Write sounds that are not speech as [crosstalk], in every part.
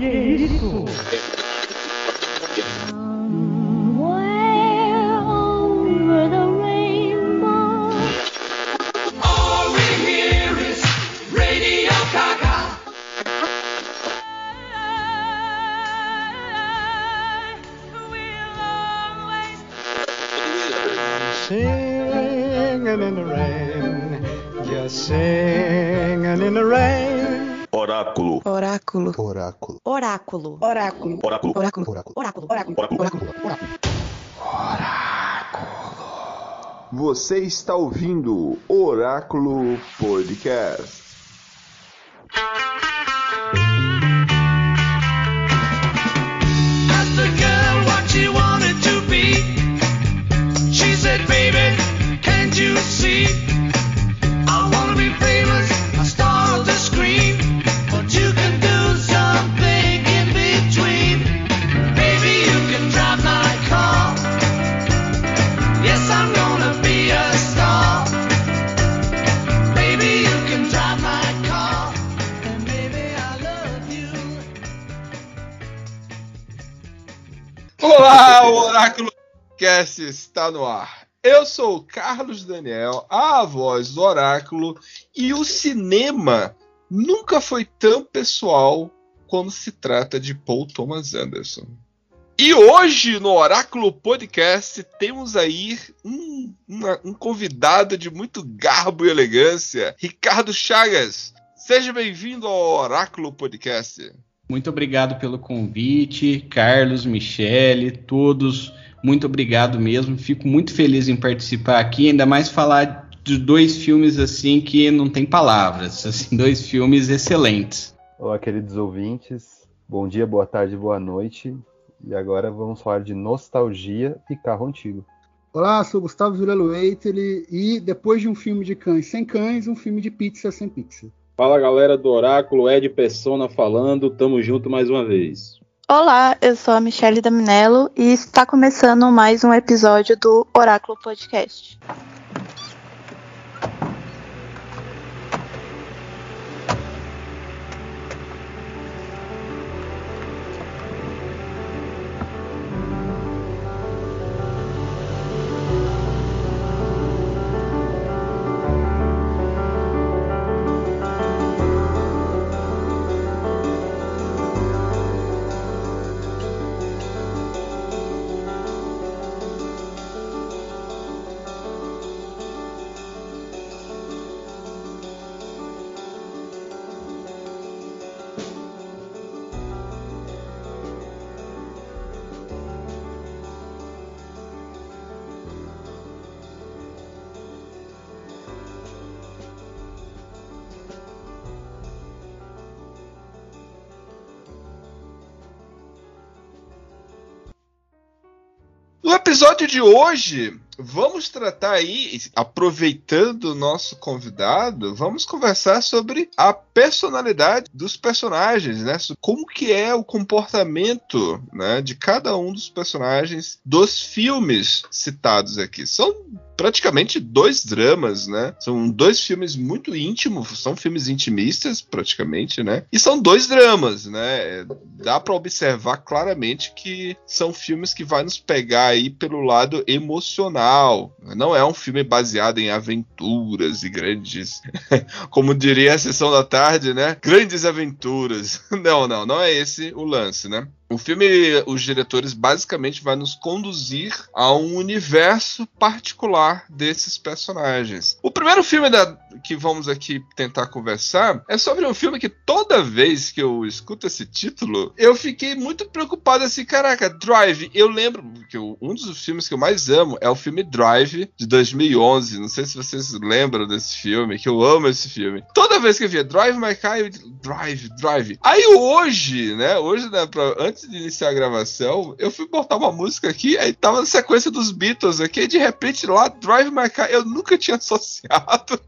Que isso? Você está ouvindo Oráculo Podcast. Está no ar. Eu sou o Carlos Daniel, a voz do Oráculo, e o cinema nunca foi tão pessoal quando se trata de Paul Thomas Anderson. E hoje no Oráculo Podcast temos aí um, uma- um convidado de muito garbo e elegância, Ricardo Chagas. Seja bem-vindo ao Oráculo Podcast. Muito obrigado pelo convite, Carlos, Michele, todos. Muito obrigado mesmo. Fico muito feliz em participar aqui, ainda mais falar de dois filmes assim que não tem palavras, assim, dois filmes excelentes. Olá, queridos ouvintes. Bom dia, boa tarde, boa noite. E agora vamos falar de nostalgia e carro antigo. Olá, sou Gustavo Vilelo Eitele e depois de um filme de cães sem cães, um filme de pizza sem pizza. Fala galera do Oráculo, Ed Persona falando, tamo junto mais uma vez. Olá, eu sou a Michelle Daminello e está começando mais um episódio do Oráculo Podcast. Episódio de hoje, vamos tratar aí, aproveitando o nosso convidado, vamos conversar sobre a personalidade dos personagens, né? Como que é o comportamento, né, de cada um dos personagens dos filmes citados aqui. São praticamente dois dramas, né? São dois filmes muito íntimos, são filmes intimistas, praticamente, né? E são dois dramas, né? Dá pra observar claramente que são filmes que vai nos pegar aí pelo lado emocional. Não é um filme baseado em aventuras e grandes, [laughs] como diria a sessão da tarde, né? Grandes aventuras. [laughs] Não, não, não é esse o lance, né? O filme, os diretores basicamente vai nos conduzir a um universo particular desses personagens. O primeiro filme da- que vamos aqui tentar conversar é sobre um filme que toda vez que eu escuto esse título, eu fiquei muito preocupado assim, caraca, Drive. Eu lembro que eu- um dos filmes que eu mais amo é o filme Drive de 2011. Não sei se vocês lembram desse filme, que eu amo esse filme. Toda vez que eu via Drive My Car, eu Drive, Drive. Aí hoje, né, hoje, né, pra- antes de iniciar a gravação, eu fui botar uma música aqui, aí tava na sequência dos Beatles aqui, e de repente lá, Drive My Car, eu nunca tinha [laughs] associado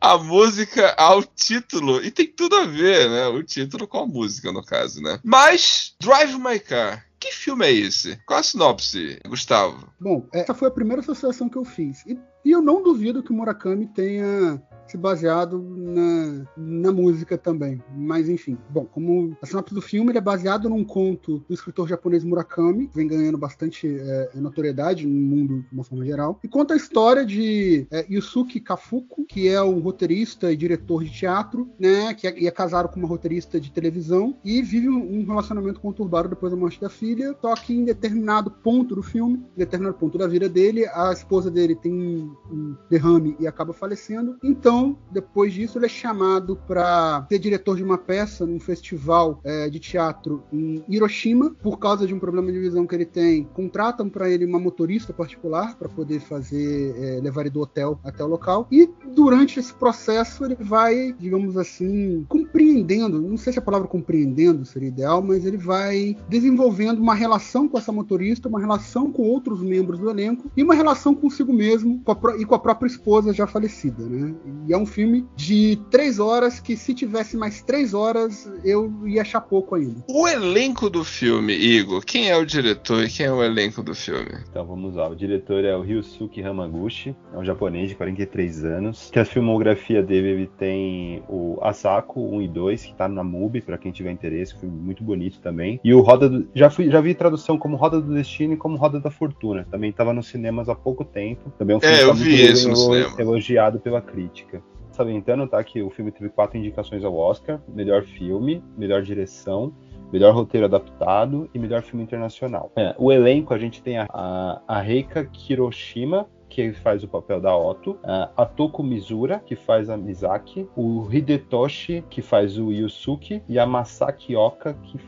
a música ao título. E tem tudo a ver, né? O título com a música, no caso, né? Mas, Drive My Car. Que filme é esse? Qual a sinopse, Gustavo? Bom, essa foi a primeira associação que eu fiz. E, e eu não duvido que o Murakami tenha se baseado na, na música também. Mas enfim, bom, como a sinopse do filme ele é baseado num conto do escritor japonês Murakami, que vem ganhando bastante é, notoriedade no mundo de uma forma geral, e conta a história de é, Yusuke Kafuku, que é um roteirista e diretor de teatro, né, que é, é casado com uma roteirista de televisão e vive um relacionamento conturbado depois da morte da filha, só que em determinado ponto do filme, em determinado ponto da vida dele, a esposa dele tem um derrame e acaba falecendo. Então, depois disso, ele é chamado para ser diretor de uma peça num festival é, de teatro em Hiroshima, por causa de um problema de visão que ele tem. Contratam para ele uma motorista particular para poder fazer é, levar ele do hotel até o local. E durante esse processo ele vai, digamos assim, compreendendo. Não sei se a palavra compreendendo seria ideal, mas ele vai desenvolvendo uma relação com essa motorista, uma relação com outros membros do elenco e uma relação consigo mesmo com e com a própria esposa já falecida, né? E é um filme de três horas que se tivesse mais três horas eu ia achar pouco ainda. O elenco do filme, Igor, quem é o diretor e quem é o elenco do filme? Então vamos lá. O diretor é o Ryusuke Hamaguchi, é um japonês de 43 anos. Que a filmografia dele ele tem o Asako 1 e 2, que tá na MUBI, para quem tiver interesse, filme muito bonito também. E o Roda do... já fui já vi tradução como Roda do Destino e como Roda da Fortuna. Também estava nos cinemas há pouco tempo. Também é um filme É, que eu tá vi muito esse no cinema. elogiado pela crítica. Salientando, tá, que o filme teve quatro indicações ao Oscar: melhor filme, melhor direção, melhor roteiro adaptado e melhor filme internacional. É, o elenco a gente tem a, a, a Reika Kiroshima, que faz o papel da Otto, a Toko Mizura, que faz a Misaki, o Hidetoshi, que faz o Yusuke, e a Masaki Oka, que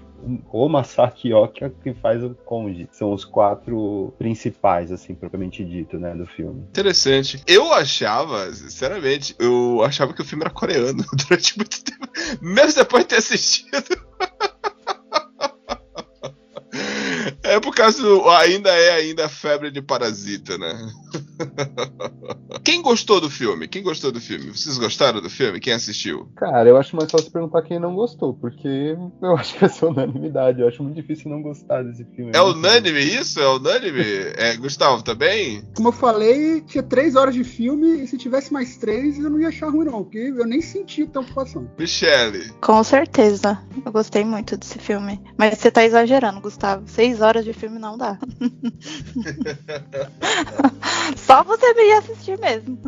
o Masaki Oka, que faz o Conde. São os quatro principais, assim, propriamente dito, né, do filme. Interessante. Eu achava, sinceramente, eu achava que o filme era coreano [laughs] durante muito tempo. Mesmo depois de ter assistido. [laughs] É por causa do. Ainda é ainda febre de parasita, né? [laughs] [laughs] Quem gostou do filme? Quem gostou do filme? Vocês gostaram do filme? Quem assistiu? Cara, eu acho mais fácil perguntar quem não gostou, porque eu [laughs] acho que vai ser unanimidade. Eu acho muito difícil não gostar desse filme. É unânime isso? É unânime? É, Gustavo, também? Como eu falei, tinha três horas de filme e se tivesse mais três eu não ia achar ruim não, porque eu nem senti tanta ocupação. Michele. Com certeza. Eu gostei muito desse filme. Mas você tá exagerando, Gustavo. Seis horas de filme não dá. [laughs] Só você me ia assistir mesmo.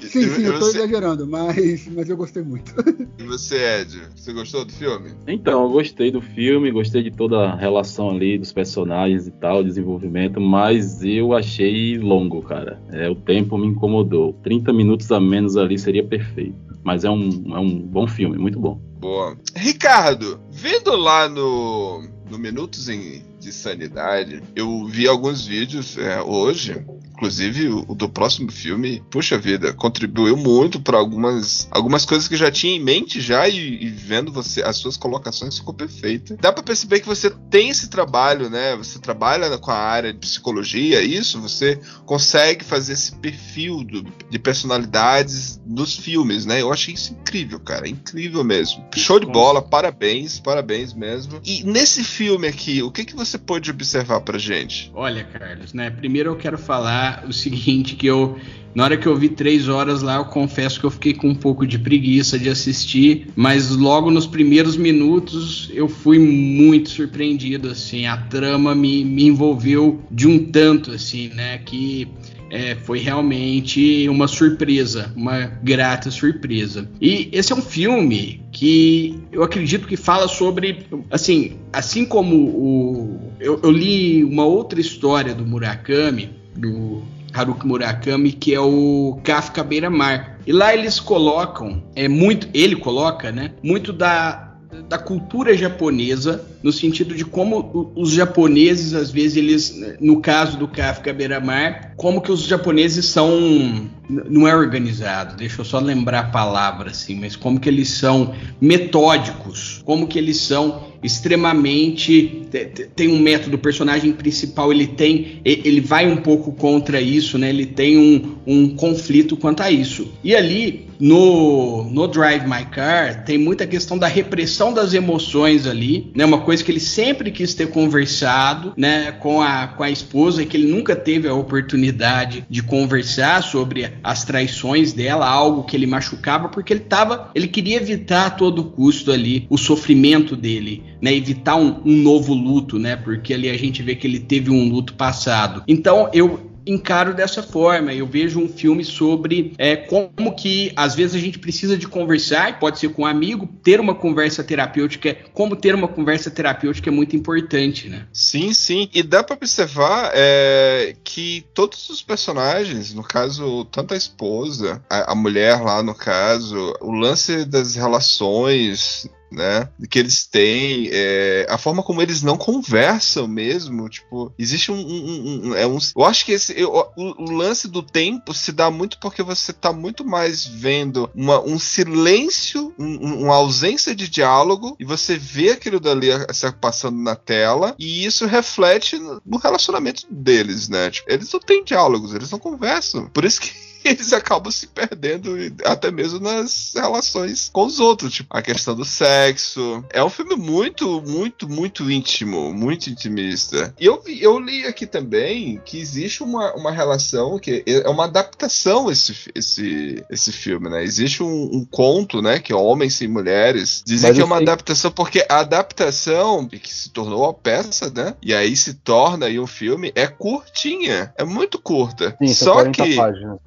Sim, E- sim, eu tô você- exagerando, mas, mas eu gostei muito. [laughs] E você, Ed? Você gostou do filme? Então, eu gostei do filme, gostei de toda a relação ali dos personagens e tal, desenvolvimento, mas eu achei longo, cara. É, o tempo me incomodou. 30 minutos a menos ali seria perfeito. Mas é um, é um bom filme, muito bom. Boa. Ricardo, vendo lá no, no Minutos em, de Sanidade, eu vi alguns vídeos é, hoje, inclusive o, do próximo filme. Puxa vida, contribuiu muito para algumas, algumas coisas que eu já tinha em mente já e, e vendo você as suas colocações ficou perfeita. Dá para perceber que você tem esse trabalho, né? Você trabalha com a área de psicologia, é isso você consegue fazer esse perfil do- de personalidades nos filmes, né? Eu achei isso incrível, cara, incrível mesmo. Show de bola, parabéns, parabéns mesmo. E nesse filme aqui, o que que você pôde observar pra gente? Olha, Carlos, né? Primeiro eu quero falar o seguinte, que eu na hora que eu vi três horas lá, eu confesso que eu fiquei com um pouco de preguiça de assistir, mas logo nos primeiros minutos eu fui muito surpreendido, assim, a trama me, me envolveu de um tanto, assim, né? Que é, foi realmente uma surpresa, uma grata surpresa. E esse é um filme que eu acredito que fala sobre, assim, assim como o, eu, eu li uma outra história do Murakami, do Haruki Murakami, que é o Kafka à Beira-Mar. E lá eles colocam, é muito, ele coloca, né, muito da da cultura japonesa, no sentido de como os japoneses, às vezes, eles, no caso do Kafka Beira-Mar, como que os japoneses são, não é organizado, deixa eu só lembrar a palavra assim, mas como que eles são metódicos, como que eles são extremamente te- te- tem um método, o personagem principal ele tem, ele vai um pouco contra isso, né? Ele tem um, um conflito quanto a isso. E ali no, no Drive My Car tem muita questão da repressão das emoções ali, né? Uma coisa coisa que ele sempre quis ter conversado, né, com a, com a esposa, que ele nunca teve a oportunidade de conversar sobre as traições dela, algo que ele machucava, porque ele tava, ele queria evitar a todo custo ali o sofrimento dele, né, evitar um, um novo luto, né, porque ali a gente vê que ele teve um luto passado. Então eu encaro dessa forma. Eu vejo um filme sobre é, como que às vezes a gente precisa de conversar, pode ser com um amigo, ter uma conversa terapêutica, como ter uma conversa terapêutica é muito importante, né? Sim, sim. E dá pra observar é, que todos os personagens, no caso, tanto a esposa, a, a mulher lá no caso, o lance das relações né? Que eles têm, é, a forma como eles não conversam mesmo, tipo, existe um, um, um- é um eu acho que esse, eu- o, o lance do tempo se dá muito porque você tá muito mais vendo uma, um silêncio, um- um- uma ausência de diálogo e você vê aquilo dali se passando na tela e isso reflete no relacionamento deles, né? Tipo, eles não têm diálogos, eles não conversam, por isso que [laughs] eles acabam se perdendo até mesmo nas relações com os outros, tipo, a questão do sexo. É um filme muito, muito, muito íntimo, muito intimista. E eu, eu li aqui também que existe uma, uma relação que é uma adaptação esse, esse, esse filme, né? Existe um, um conto, né, que é Homens Sem Mulheres. Dizem Mas que é uma sei- adaptação porque a adaptação que se tornou a peça, né? E aí se torna aí um filme é curtinha, é muito curta. Sim, Só 40 que páginas.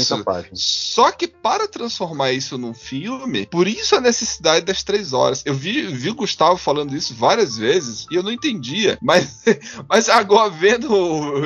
São 40 isso. Só que para transformar isso num filme, por isso a necessidade das três horas. Eu vi, vi o Gustavo falando isso várias vezes e eu não entendia. [laughs] Mas, mas agora vendo,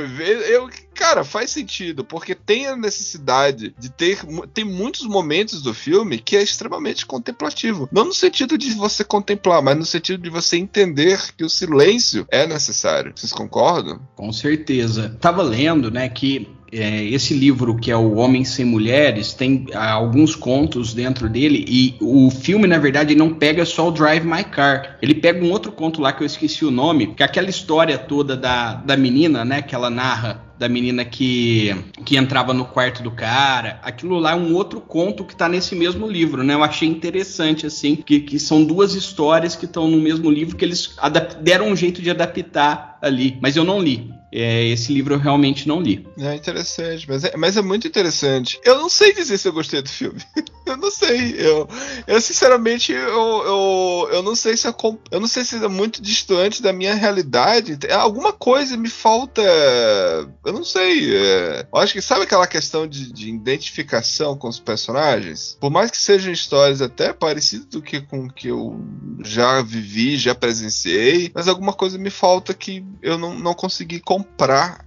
vendo, eu, cara, faz sentido, porque tem a necessidade de ter. Tem muitos momentos do filme que é extremamente contemplativo. Não no sentido de você contemplar, mas no sentido de você entender que o silêncio é necessário. Vocês concordam? Com certeza. Tava lendo, né, que é, esse livro que é o Homem Sem Mulheres tem ah, alguns contos dentro dele e o filme na verdade não pega só o Drive My Car, ele pega um outro conto lá que eu esqueci o nome, que é aquela história toda da, da menina, né, que ela narra da menina que, que entrava no quarto do cara. Aquilo lá é um outro conto que tá nesse mesmo livro, né? Eu achei interessante, assim, que, que são duas histórias que estão no mesmo livro que eles deram um jeito de adaptar ali. Mas eu não li. É, esse livro eu realmente não li. É interessante, mas é, mas é muito interessante. Eu não sei dizer se eu gostei do filme. [laughs] eu não sei. Eu, eu sinceramente, eu, eu, eu não sei se é, eu não sei se é muito distante da minha realidade. Tem- Alguma coisa me falta. Eu não sei. é, eu acho que sabe aquela questão de, de identificação com os personagens? Por mais que sejam histórias até parecidas do que com que eu já vivi, já presenciei, mas alguma coisa me falta que eu não, não consegui comprar,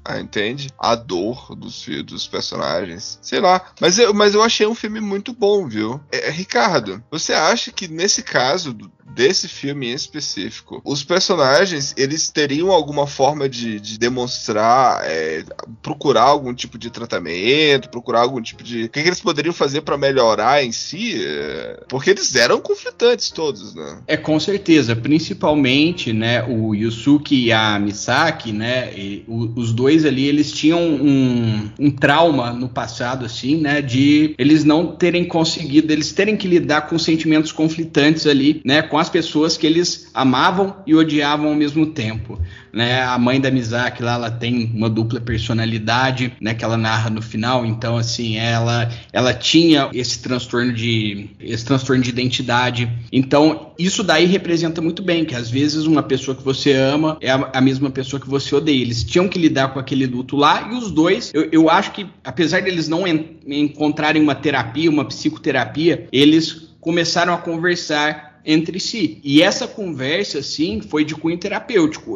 ah, entende? A dor dos, dos personagens. Sei lá. Mas eu, mas eu achei um filme muito bom, viu? É, Ricardo, você acha que nesse caso desse filme em específico, os personagens eles teriam alguma forma de, de demonstrar, é, procurar algum tipo de tratamento, procurar algum tipo de. O que, que eles poderiam fazer pra melhorar em si? É, Porque eles eram conflitantes todos, né? É, com certeza, principalmente, né, o Yusuke e a Misaki, né, e o- os dois ali, eles tinham um, um trauma no passado, assim, né, de eles não terem conseguido, eles terem que lidar com sentimentos conflitantes ali, né, com as pessoas que eles amavam e odiavam ao mesmo tempo, né, a mãe da Misaki lá, ela tem uma dupla personalidade, né, que ela narra no final, então, assim, ela, ela tinha esse transtorno de, esse transtorno de identidade, então, isso daí representa muito bem que às vezes uma pessoa que você ama é a, a mesma pessoa que você odeia. Eles tinham que lidar com aquele luto lá e os dois, eu, eu acho que apesar deles não en- encontrarem uma terapia, uma psicoterapia, eles começaram a conversar entre si. E essa conversa, sim, foi de cunho terapêutico.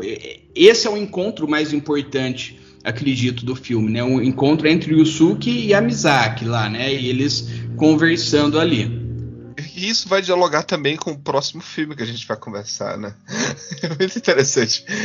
Esse é o encontro mais importante, acredito, do filme, né? O encontro entre o Yusuke e a Misaki lá, né? E eles conversando ali. E isso vai dialogar também com o próximo filme que a gente vai conversar, né? [laughs] É muito interessante. [laughs]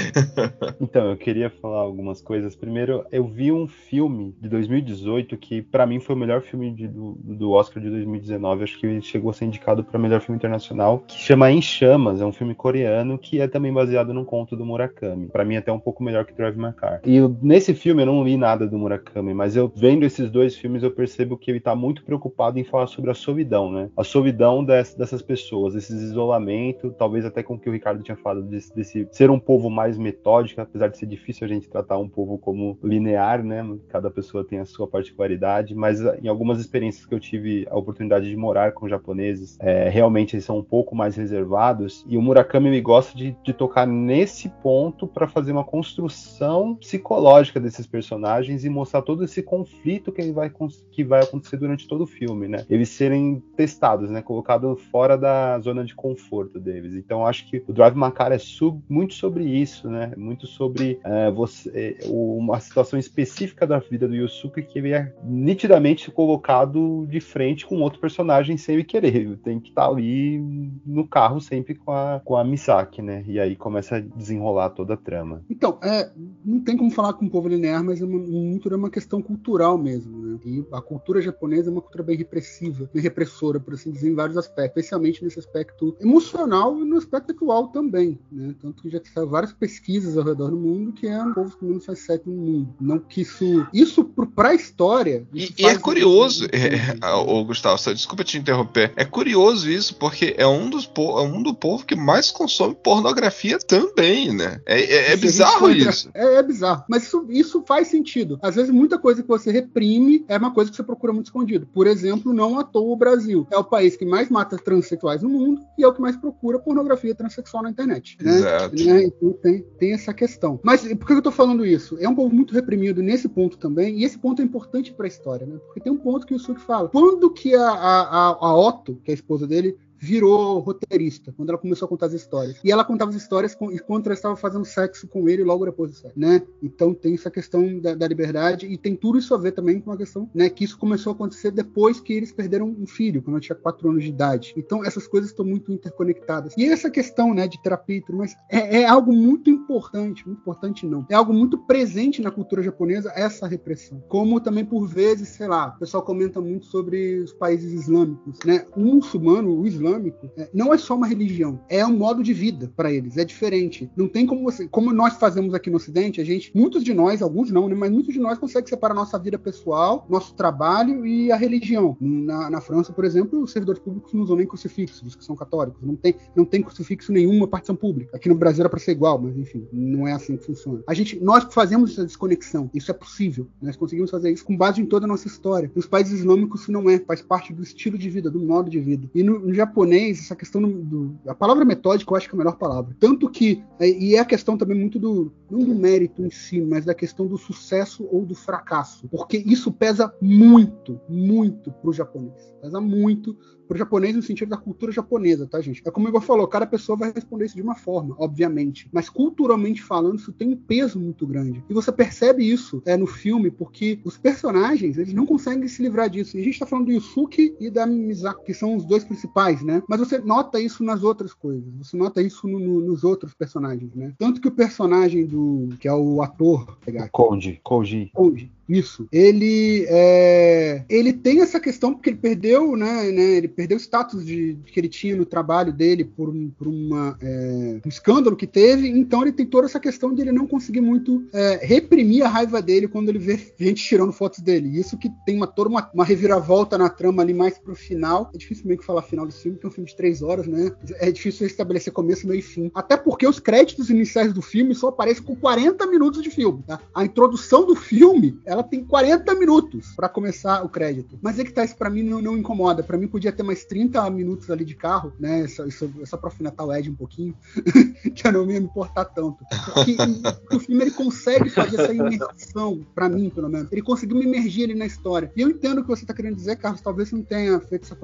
Então, eu queria falar algumas coisas. Primeiro, eu vi um filme de 2018 que, pra mim, foi o melhor filme de- do, do Oscar de 2019. Acho que ele chegou a ser indicado para melhor filme internacional, que chama Em Chamas. É um filme coreano que é também baseado num conto do Murakami. Pra mim, é até um pouco melhor que Drive My Car. E eu- nesse filme, eu não li nada do Murakami, mas eu vendo esses dois filmes, eu percebo que ele tá muito preocupado em falar sobre a solidão, né? A solidão solidão des- dessas pessoas, esse isolamento, talvez até com o que o Ricardo tinha falado, desse, desse ser um povo mais metódico, apesar de ser difícil a gente tratar um povo como linear, né? Cada pessoa tem a sua particularidade, mas ah, em algumas experiências que eu tive a oportunidade de morar com japoneses, é, realmente eles são um pouco mais reservados, e o Murakami me gosta de, de tocar nesse ponto para fazer uma construção psicológica desses personagens e mostrar todo esse conflito que, vai, que vai acontecer durante todo o filme, né? Eles serem testados, né? Colocados fora da zona de conforto deles. Então acho que o Drive My Car é sub- muito sobre isso, né? Muito sobre é, você, é, uma situação específica da vida do Yusuke que ele é nitidamente colocado de frente com outro personagem sem ele querer. Tem que estar ali no carro sempre com a, com a Misaki, né? E aí começa a desenrolar toda a trama. Então, é, não tem como falar com o povo linear, mas é uma, muito é uma questão cultural mesmo, né? E a cultura japonesa é uma cultura bem repressiva, bem repressora, por assim dizer, em aspectos, especialmente nesse aspecto emocional e no aspecto atual também, né? Tanto que já saiu várias pesquisas ao redor do mundo que é um povo que menos faz sexo no mundo. Não que isso, isso para a história. E, e é curioso, é, [laughs] ô Gustavo, só desculpa te interromper. É curioso isso, porque é um dos é um do povo que mais consome pornografia também, né? É, é- é bizarro isso. É, é bizarro. Mas isso, isso faz sentido. Às vezes, muita coisa que você reprime é uma coisa que você procura muito escondido. Por exemplo, não à toa o Brasil. É o país que mais mata transexuais no mundo e é o que mais procura pornografia transexual na internet. Né? Exato. Né? Então tem, tem essa questão. Mas por que eu tô falando isso? É um povo muito reprimido nesse ponto também, e esse ponto é importante para a história, né? Porque tem um ponto que o Suki fala. Quando que a, a, a Otto, que é a esposa dele, virou roteirista, quando ela começou a contar as histórias. E ela contava as histórias com, enquanto ela estava fazendo sexo com ele logo depois do sexo, né? Então tem essa questão da, da liberdade e tem tudo isso a ver também com a questão, né? Que isso começou a acontecer depois que eles perderam um filho, quando ela tinha quatro anos de idade. Então essas coisas estão muito interconectadas. E essa questão, né, de terapia e tudo mais, é, é algo muito importante, muito importante não. É algo muito presente na cultura japonesa, essa repressão. Como também, por vezes, sei lá, o pessoal comenta muito sobre os países islâmicos, né? O muçulmano, o islâmico, é, não é só uma religião, é um modo de vida para eles, é diferente. Não tem como você, como nós fazemos aqui no Ocidente, a gente, muitos de nós, alguns não, né? Mas muitos de nós conseguem separar nossa vida pessoal, nosso trabalho e a religião. Na, na França, por exemplo, os servidores públicos não usam nem crucifixo, os que são católicos. Não tem, não tem crucifixo nenhuma partição pública. Aqui no Brasil era para ser igual, mas enfim, não é assim que funciona. A gente, nós fazemos essa desconexão, isso é possível. Nós conseguimos fazer isso com base em toda a nossa história. Nos países islâmicos isso não é, faz parte do estilo de vida, do modo de vida. E no, no japonês, essa questão do, do- a palavra metódica eu acho que é a melhor palavra. Tanto que é, e é a questão também muito do não do mérito em si, mas da questão do sucesso ou do fracasso, porque isso pesa muito, muito pro japonês. Pesa muito pro japonês no sentido da cultura japonesa, tá, gente? É como o Igor falou, cada pessoa vai responder isso de uma forma, obviamente. Mas culturalmente falando, isso tem um peso muito grande. E você percebe isso é, no filme, porque os personagens, eles não conseguem se livrar disso. E a gente tá falando do Yusuke e da Misako, que são os dois principais, né? Mas você nota isso nas outras coisas. Você nota isso no- no- nos outros personagens, né? Tanto que o personagem do... que é o ator... pegar Koji, Koji. Koji. Isso. Ele é, ele tem essa questão porque ele perdeu, né, né, ele perdeu o status de, de que ele tinha no trabalho dele por, por uma, é, um escândalo que teve. Então ele tem toda essa questão de ele não conseguir muito é, reprimir a raiva dele quando ele vê [laughs] gente tirando fotos dele. Isso que tem uma toda uma, uma reviravolta na trama ali mais pro final. É difícil meio que falar final do filme, que é um filme de três horas, né? É difícil estabelecer começo, meio e fim. Até porque os créditos iniciais do filme só aparecem com 40 minutos de filme. tá? A introdução do filme, ela tem 40 minutos pra começar o crédito. Mas é que tá, isso pra mim não, não incomoda. Pra mim podia ter mais 30 minutos ali de carro, né? Só, isso, só pra afinetar o Ed um pouquinho, [laughs] que eu não ia me importar tanto. Porque o filme ele consegue fazer essa imersão, pra mim, pelo menos. Ele conseguiu me imergir ali na história. E eu entendo o que você tá querendo dizer, Carlos. Talvez você não tenha feito essa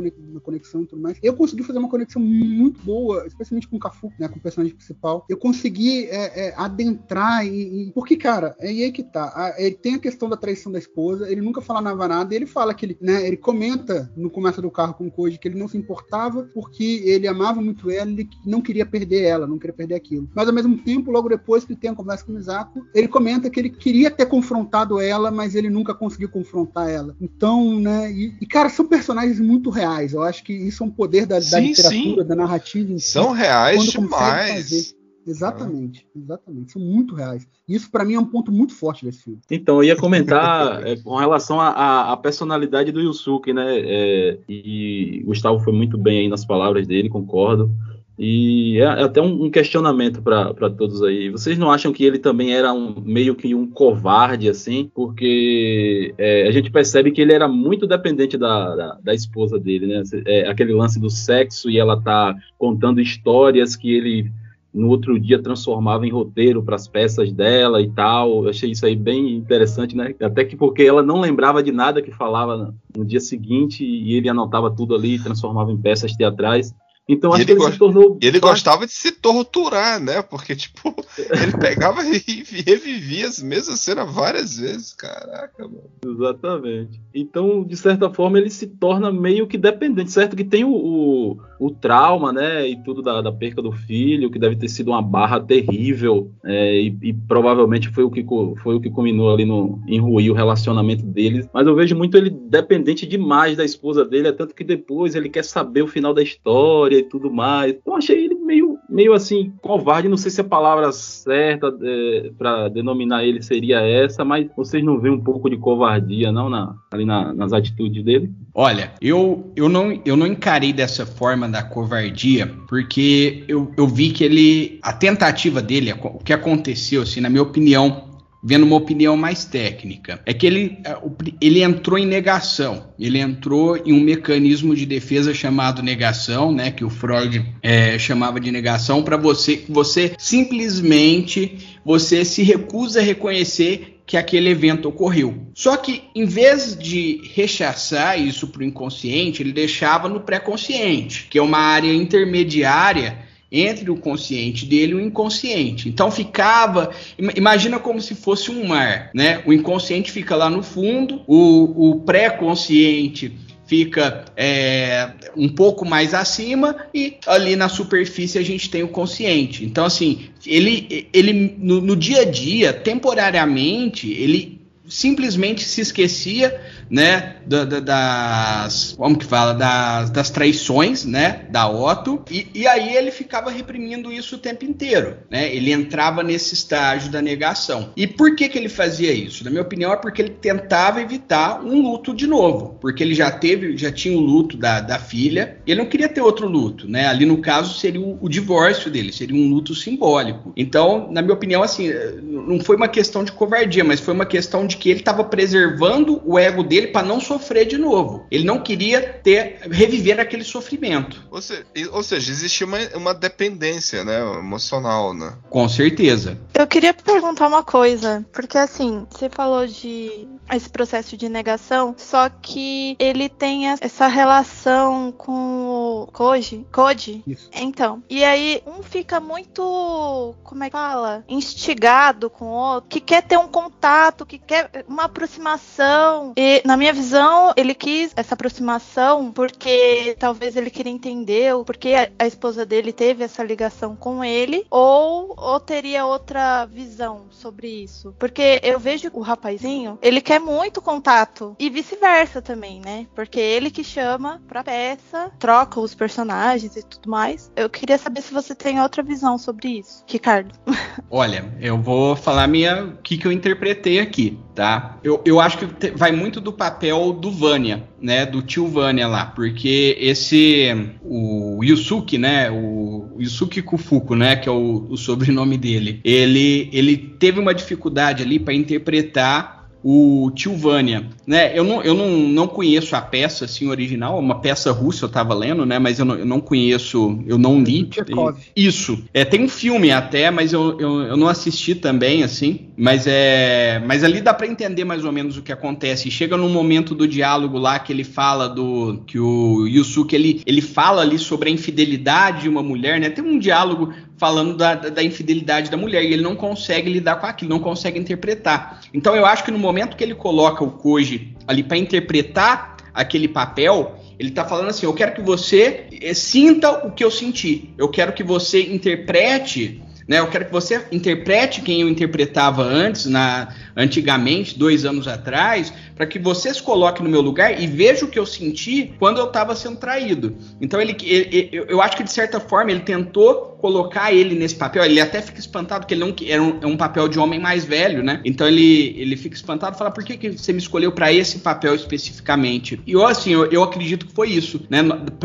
conexão e tudo mais. Eu consegui fazer uma conexão muito boa, especialmente com o Cafu, né? Com o personagem principal. Eu consegui é, é, adentrar e, e- Porque, cara, é aí que tá. A- ele tem a questão da traição da esposa, ele nunca falava nada, e ele fala que ele, né? Ele comenta no começo do carro com o Koji que ele não se importava porque ele amava muito ela e ele não queria perder ela, não queria perder aquilo. Mas ao mesmo tempo, logo depois que tem a conversa com o Misako, ele comenta que ele queria ter confrontado ela, mas ele nunca conseguiu confrontar ela. Então, né? E, e, cara, são personagens muito reais. Eu acho que isso é um poder da, da Sim, literatura, sim. da narrativa em si. São reais demais. Exatamente, exatamente. São muito reais. E isso pra mim é um ponto muito forte desse filme. Então, eu ia comentar [laughs] é, com relação à personalidade do Yusuke, né? é, e Gustavo foi muito bem aí nas palavras dele, concordo. E é, é até um, um questionamento para todos aí. Vocês não acham que ele também era um, meio que um covarde, assim? Porque é, a gente percebe que ele era muito dependente da, da, da esposa dele, né? É, aquele lance do sexo e ela tá contando histórias que ele no outro dia transformava em roteiro para as peças dela e tal. Eu achei isso aí bem interessante, né? Até que porque ela não lembrava de nada que falava no dia seguinte e ele anotava tudo ali, transformava em peças teatrais. Então acho ele que ele gosta- se tornou. Ele gostava de se torturar, né? Porque, tipo, [laughs] ele pegava e revivia as mesmas cenas várias vezes. Caraca, mano. Exatamente. Então, de certa forma, ele se torna meio que dependente, certo? Que tem o, o, o trauma, né? E tudo da, da perca do filho, que deve ter sido uma barra terrível. é, e, e provavelmente foi o que foi o que culminou ali no em ruir o relacionamento deles. Mas eu vejo muito ele dependente demais da esposa dele, é tanto que depois ele quer saber o final da história e tudo mais. Então achei ele meio, meio assim, covarde. Não sei se a palavra certa é, para denominar ele seria essa, mas vocês não veem um pouco de covardia, não, na, ali na- nas atitudes dele? Olha, eu, eu, não, eu não encarei dessa forma da covardia, porque eu, eu vi que ele. A tentativa dele, o que aconteceu, assim, na minha opinião, vendo uma opinião mais técnica, é que ele, é, ele entrou em negação. Ele entrou em um mecanismo de defesa chamado negação, né? Que o Freud é, chamava de negação, para você você simplesmente você se recusa a reconhecer que aquele evento ocorreu. Só que, em vez de rechaçar isso para o inconsciente, ele deixava no pré-consciente, que é uma área intermediária entre o consciente dele e o inconsciente. Então ficava, ima- imagina como se fosse um mar, né? O inconsciente fica lá no fundo, o, o pré-consciente fica é, um pouco mais acima e ali na superfície a gente tem o consciente. Então, assim, ele, ele no, no dia a dia, temporariamente, ele simplesmente se esquecia, né, da- da- das, como que fala, das, das traições, né, da Otto, e, e aí ele ficava reprimindo isso o tempo inteiro, né, ele entrava nesse estágio da negação. E por que que ele fazia isso? Na minha opinião é porque ele tentava evitar um luto de novo, porque ele já teve, já tinha o luto da, da filha, e ele não queria ter outro luto, né, ali no caso seria o, o divórcio dele, seria um luto simbólico. Então, na minha opinião, assim, eh, não foi uma questão de covardia, mas foi uma questão de que ele estava preservando o ego dele para não sofrer de novo. Ele não queria ter reviver aquele sofrimento. Ou seja, ou seja, existia uma, uma dependência, né? Emocional, né? Com certeza. Eu queria perguntar uma coisa, porque assim, você falou de esse processo de negação, só que ele tem essa relação com o Koji, Koji. Isso. Então, e aí um fica muito, como é que fala? Instigado com o outro, que quer ter um contato, que quer uma aproximação. E na minha visão, ele quis essa aproximação porque talvez ele queria entender o porquê a, a esposa dele teve essa ligação com ele, ou, ou teria outra visão sobre isso. Porque eu vejo o rapazinho, ele quer muito contato. E vice-versa também, né? Porque ele que chama pra peça, troca os personagens e tudo mais. Eu queria saber se você tem outra visão sobre isso, Ricardo. [laughs] Olha, eu vou falar minha o que, que eu interpretei aqui, tá? Eu, eu acho que vai muito do papel do Vânia, né? Do tio Vânia lá, porque esse o Yusuke, né? O Yusuke Kufuku, né? Que é o, o sobrenome dele. Ele ele teve uma dificuldade ali para interpretar o tio Vânia, né? Eu não, eu não, não conheço a peça assim original, é uma peça russa eu tava lendo, né? Mas eu não, eu não conheço, eu não li. Tchekov. Isso. É, tem um filme até, mas eu, eu, eu não assisti também, assim. Mas é. Mas ali dá pra entender mais ou menos o que acontece. E chega num momento do diálogo lá que ele fala do. Que o Yusuke ele, ele fala ali sobre a infidelidade de uma mulher, né? Tem um diálogo falando da, da, da infidelidade da mulher e ele não consegue lidar com aquilo, não consegue interpretar. Então eu acho que no momento que ele coloca o Koji ali pra interpretar aquele papel, ele tá falando assim: eu quero que você eh, sinta o que eu senti, eu quero que você interprete Né? Eu quero que você interprete quem eu interpretava antes, na, antigamente, dois anos atrás, para que você se coloque no meu lugar e veja o que eu senti quando eu estava sendo traído. Então ele, ele- eu acho que de certa forma ele tentou colocar ele nesse papel. Ele até fica espantado porque ele não que- era um, é um papel de homem mais velho, né? Então ele, ele fica espantado, fala por que, que você me escolheu para esse papel especificamente? E eu assim eu, eu acredito que foi isso, né?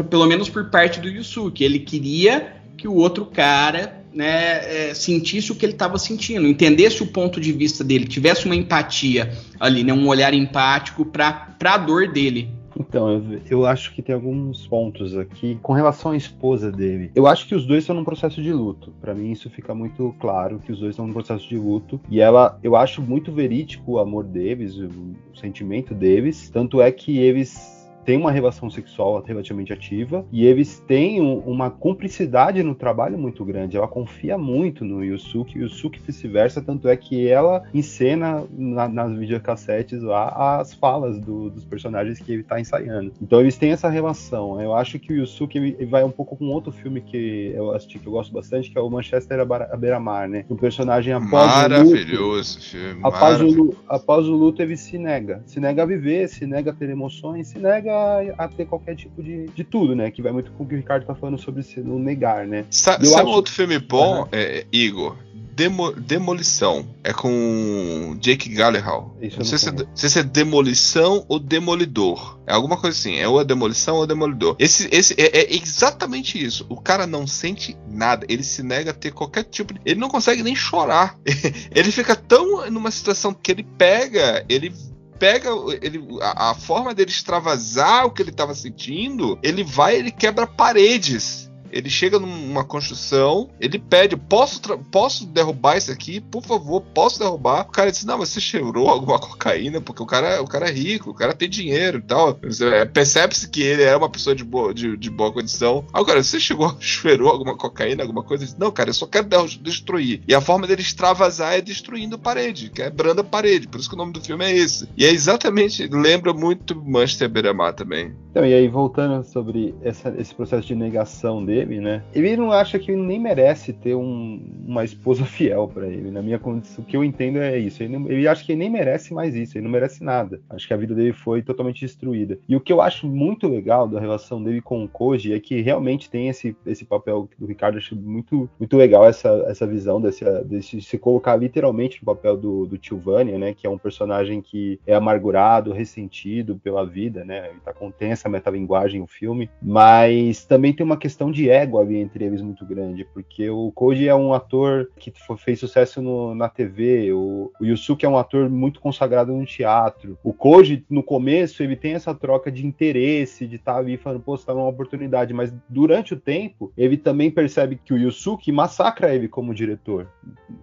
Pelo menos por parte do Yusuke, ele queria que o outro cara né, é, sentisse o que ele estava sentindo, entendesse o ponto de vista dele, tivesse uma empatia ali, né, um olhar empático para a dor dele. Então, eu, acho que tem alguns pontos aqui com relação à esposa dele. Eu acho que os dois estão num processo de luto. Pra mim, isso fica muito claro que os dois estão num processo de luto. E ela, eu acho muito verídico o amor deles, o, o sentimento deles. Tanto é que eles têm uma relação sexual relativamente ativa e eles têm um- uma cumplicidade no trabalho muito grande. Ela confia muito no Yusuke e o Yusuke vice-versa, tanto é que ela encena na- nas videocassetes lá as falas do- dos personagens que ele tá ensaiando. Então eles têm essa relação. Eu acho que o Yusuke ele, ele vai um pouco com outro filme que eu assisti que eu gosto bastante, que é o Manchester à beira-mar, né? O personagem após o luto, Maravilhoso esse filme. Após o, maravilhoso. após o luto, ele se nega. Se nega a viver, se nega a ter emoções, se nega a, a ter qualquer tipo de, de tudo, né? Que vai muito com o que o Ricardo tá falando sobre se não negar, né? Sa Eu sabe acho- um outro filme bom, Aham. é, Igor? Demo- Demolição. É com Jake Gyllenhaal. Isso Não sei se, é, sei se é Demolição ou Demolidor. É alguma coisa assim. É ou é Demolição ou é Demolidor. Esse, esse é, é exatamente isso. O cara não sente nada. Ele se nega a ter qualquer tipo de. Ele não consegue nem chorar. [laughs] ele fica tão numa situação que ele pega. Ele pega ele, a, a forma dele extravasar o que ele estava sentindo, ele vai ele quebra paredes. Ele chega numa construção, ele pede: posso, posso derrubar isso aqui? Por favor, posso derrubar? O cara diz: Não, você cheirou alguma [laughs] cocaína, porque o cara, o cara é rico, o cara tem dinheiro e tal. Você- Percebe-se que ele é uma pessoa de boa, de, de boa condição. Agora, você chegou, [laughs] cheirou alguma cocaína, alguma coisa? Ele diz, Não, cara, eu só quero destruir. E a forma dele extravasar é destruindo parede, quebrando a parede. Por isso que o nome do filme é esse. E é exatamente, lembra muito Manchester Beira-Mar também. Então, e aí, voltando sobre essa- esse processo de negação dele, né? Ele não acha que ele nem merece ter um- uma esposa [laughs] fiel pra ele. Na minha condição, o que eu entendo é isso. Ele, não- ele acha que ele nem merece mais isso, ele não merece nada. Acho que a vida dele foi totalmente destruída. E o que eu acho muito legal da relação dele com o Koji é que realmente tem esse, esse papel do Ricardo, acho muito, muito legal essa, essa visão desse, desse se colocar literalmente no papel do, do tio Vânia, né? Que é um personagem que é amargurado, ressentido pela vida, né? Ele tá tem essa metalinguagem o filme, mas também tem uma questão de ego ali entre eles muito grande, porque o Koji é um ator que fez sucesso no- na TV, o, o Yusuke é um ator muito consagrado no teatro. O Koji, no começo, ele tem essa troca de interesse, de estar ali falando, pô, você tá numa oportunidade, mas durante o tempo, ele também percebe que o Yusuke massacra ele como diretor.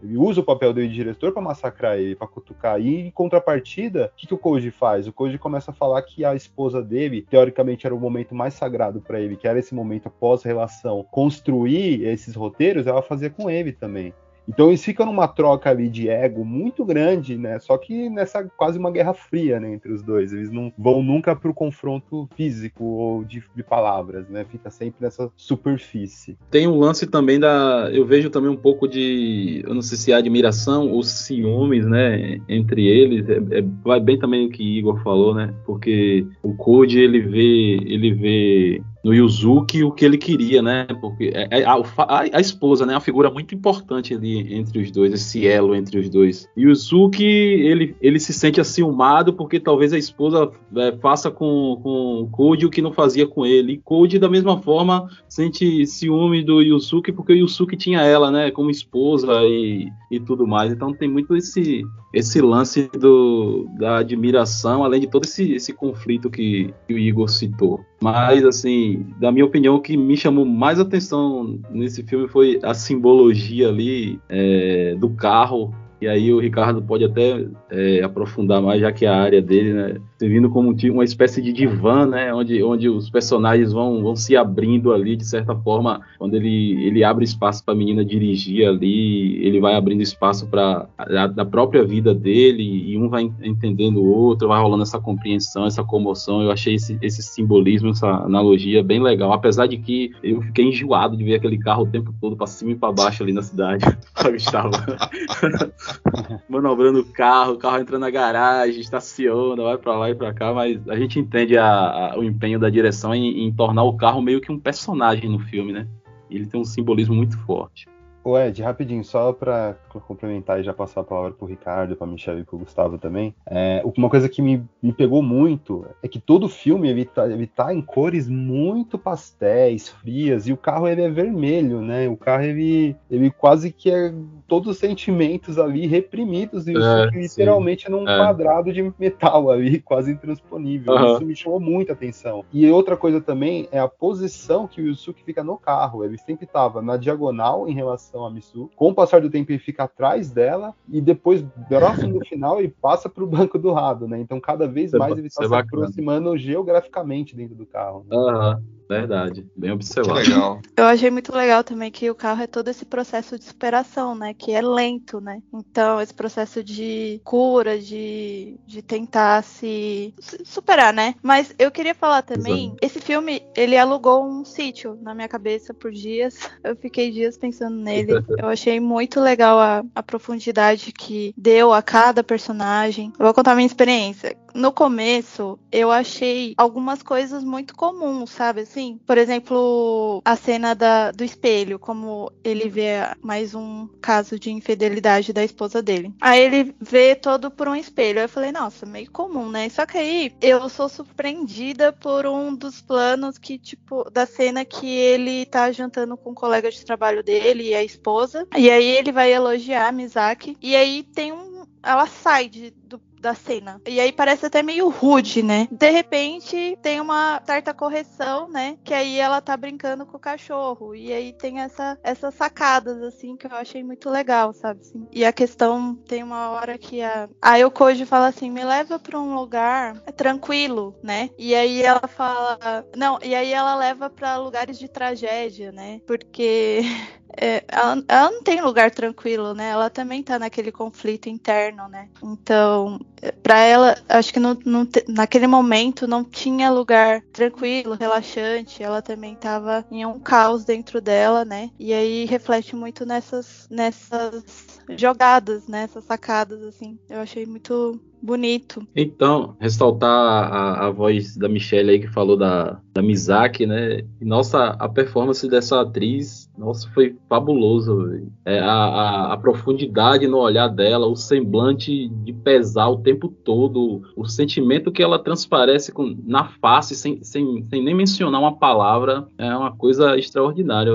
Ele usa o papel dele de diretor para massacrar ele, para cutucar. E em contrapartida, o que, que o Koji faz? O Koji começa a falar que a esposa dele, teoricamente, era o momento mais sagrado para ele, que era esse momento pós-relação. Construir esses roteiros, ela fazia com ele também. Então eles ficam numa troca ali de ego muito grande, né? Só que nessa quase uma guerra fria, né, entre os dois. Eles não vão nunca pro confronto físico ou de, de palavras, né? Fica sempre nessa superfície. Tem um lance também da. Eu vejo também um pouco de. Eu não sei se é admiração ou ciúmes, né? Entre eles. É, é- vai bem também o que Igor falou, né? Porque o Code ele vê. Ele vê no Yuzuki o que ele queria, né? Porque é- é a, a- a esposa, né? É uma figura muito importante ali entre os dois, esse elo entre os dois. Yuzuki, ele, ele se sente aciumado porque talvez a esposa é, faça com, com Code o que não fazia com ele. E Code, da mesma forma, sente ciúme do Yusuke porque o Yusuke tinha ela, né, como esposa e, e tudo mais. Então tem muito esse esse lance do, da admiração, além de todo esse, esse conflito que, que o Igor citou. Mas, assim, da minha opinião, o que me chamou mais atenção nesse filme foi a simbologia ali é, do carro E aí o Ricardo pode até é, aprofundar mais, já que a área dele, né? Servindo como um uma espécie de divã, né? Onde, onde os personagens vão, vão se abrindo ali, de certa forma, quando ele, ele abre espaço para a menina dirigir ali, ele vai abrindo espaço para da própria vida dele, e um vai en- entendendo o outro, vai rolando essa compreensão, essa comoção. Eu achei esse, esse simbolismo, essa analogia bem legal, apesar de que eu fiquei enjoado de ver aquele carro o tempo todo para cima e para baixo ali na cidade. [laughs] Sabe, Gustavo? [laughs] [laughs] manobrando o carro, o carro entra na garagem, estaciona, vai pra lá e pra cá, mas a gente entende a- a- o empenho da direção em, em tornar o carro meio que um personagem no filme, né? Ele tem um simbolismo muito forte. Ô Ed, rapidinho, só pra complementar e já passar a palavra pro Ricardo, pra Michelle e pro Gustavo também. É, uma coisa que me, me pegou muito é que todo filme ele tá, ele tá em cores muito pastéis, frias, e o carro ele é vermelho, né? O carro ele, ele quase que é todos os sentimentos ali reprimidos, e É, isso sim. literalmente num É. quadrado de metal ali, [laughs] quase intransponível. Aham. Isso me chamou muita atenção. E outra coisa também é a posição que o Yusuke fica no carro. Ele sempre estava na diagonal em relação a Misu. Com o passar do tempo, ele fica atrás dela e depois, próximo do final, ele passa para o banco do lado, né? Então, cada vez é mais ele está é se bacana. aproximando geograficamente dentro do carro. né? Aham, verdade. Bem Que observado. legal. [laughs] Eu achei muito legal também que o carro é todo esse processo de superação, né? Que é lento, né? Então, esse processo de cura, de, de tentar se, se superar, né? Mas eu queria falar também, Exato. esse filme, ele alugou um sítio na minha cabeça por dias. [laughs] Eu fiquei dias pensando nele. [laughs] Eu achei muito legal a, a profundidade que deu a cada personagem. Eu vou contar a minha experiência. No começo, eu achei algumas coisas muito comuns, sabe? Assim, por exemplo, a cena da, do espelho, como ele vê mais um caso de infidelidade da esposa dele. Aí ele vê todo por um espelho. Aí eu falei, nossa, meio comum, né? Só que aí eu sou surpreendida por um dos planos que, tipo, da cena que ele tá jantando com um colega de trabalho dele e a esposa. E aí ele vai elogiar a Mizaki. E aí tem um. Ela sai de, do, da cena. E aí parece até meio rude, né? De repente tem uma certa correção, né? Que aí ela tá brincando com o cachorro. E aí tem essa, essas sacadas, assim, que eu achei muito legal, sabe? assim. E a questão, tem uma hora que a, a Yokoji fala assim: me leva pra um lugar tranquilo, né? E aí ela fala. Não, e aí ela leva pra lugares de tragédia, né? Porque. [laughs] é, ela, ela não tem lugar tranquilo, né? Ela também tá naquele conflito interno, né? Então, para ela, acho que não, não naquele momento não tinha lugar tranquilo, relaxante. Ela também tava em um caos dentro dela, né? E aí reflete muito nessas, nessas jogadas, né? Essas sacadas, assim. Eu achei muito bonito. Então, ressaltar a, a voz da Michelle aí que falou da, da Mizaki, né? Nossa, a performance dessa atriz, nossa, foi fabuloso. velho. É, a, a, a profundidade no olhar dela, o semblante de pesar o tempo todo, o sentimento que ela transparece com, na face, sem, sem, sem nem mencionar uma palavra, é uma coisa extraordinária.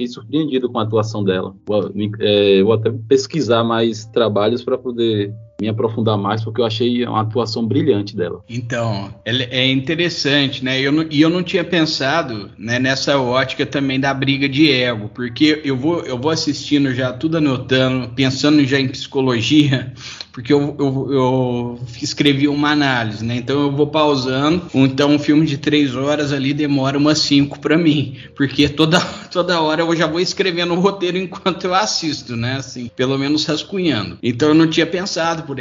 Fiquei surpreendido com a atuação dela. Vou, é, vou até pesquisar mais trabalhos para poder me aprofundar mais, porque eu achei uma atuação brilhante dela. Então, é interessante, né? Eu não- e eu não tinha pensado né, nessa ótica também da briga de ego, porque eu vou, eu vou assistindo já, tudo anotando, pensando já em psicologia, porque eu, eu, eu escrevi uma análise, né? Então eu vou pausando. Então um filme de três horas ali demora umas cinco para mim, porque toda, [laughs] toda hora eu já vou escrevendo o roteiro enquanto eu assisto, né? Assim, pelo menos rascunhando. Então eu não tinha pensado por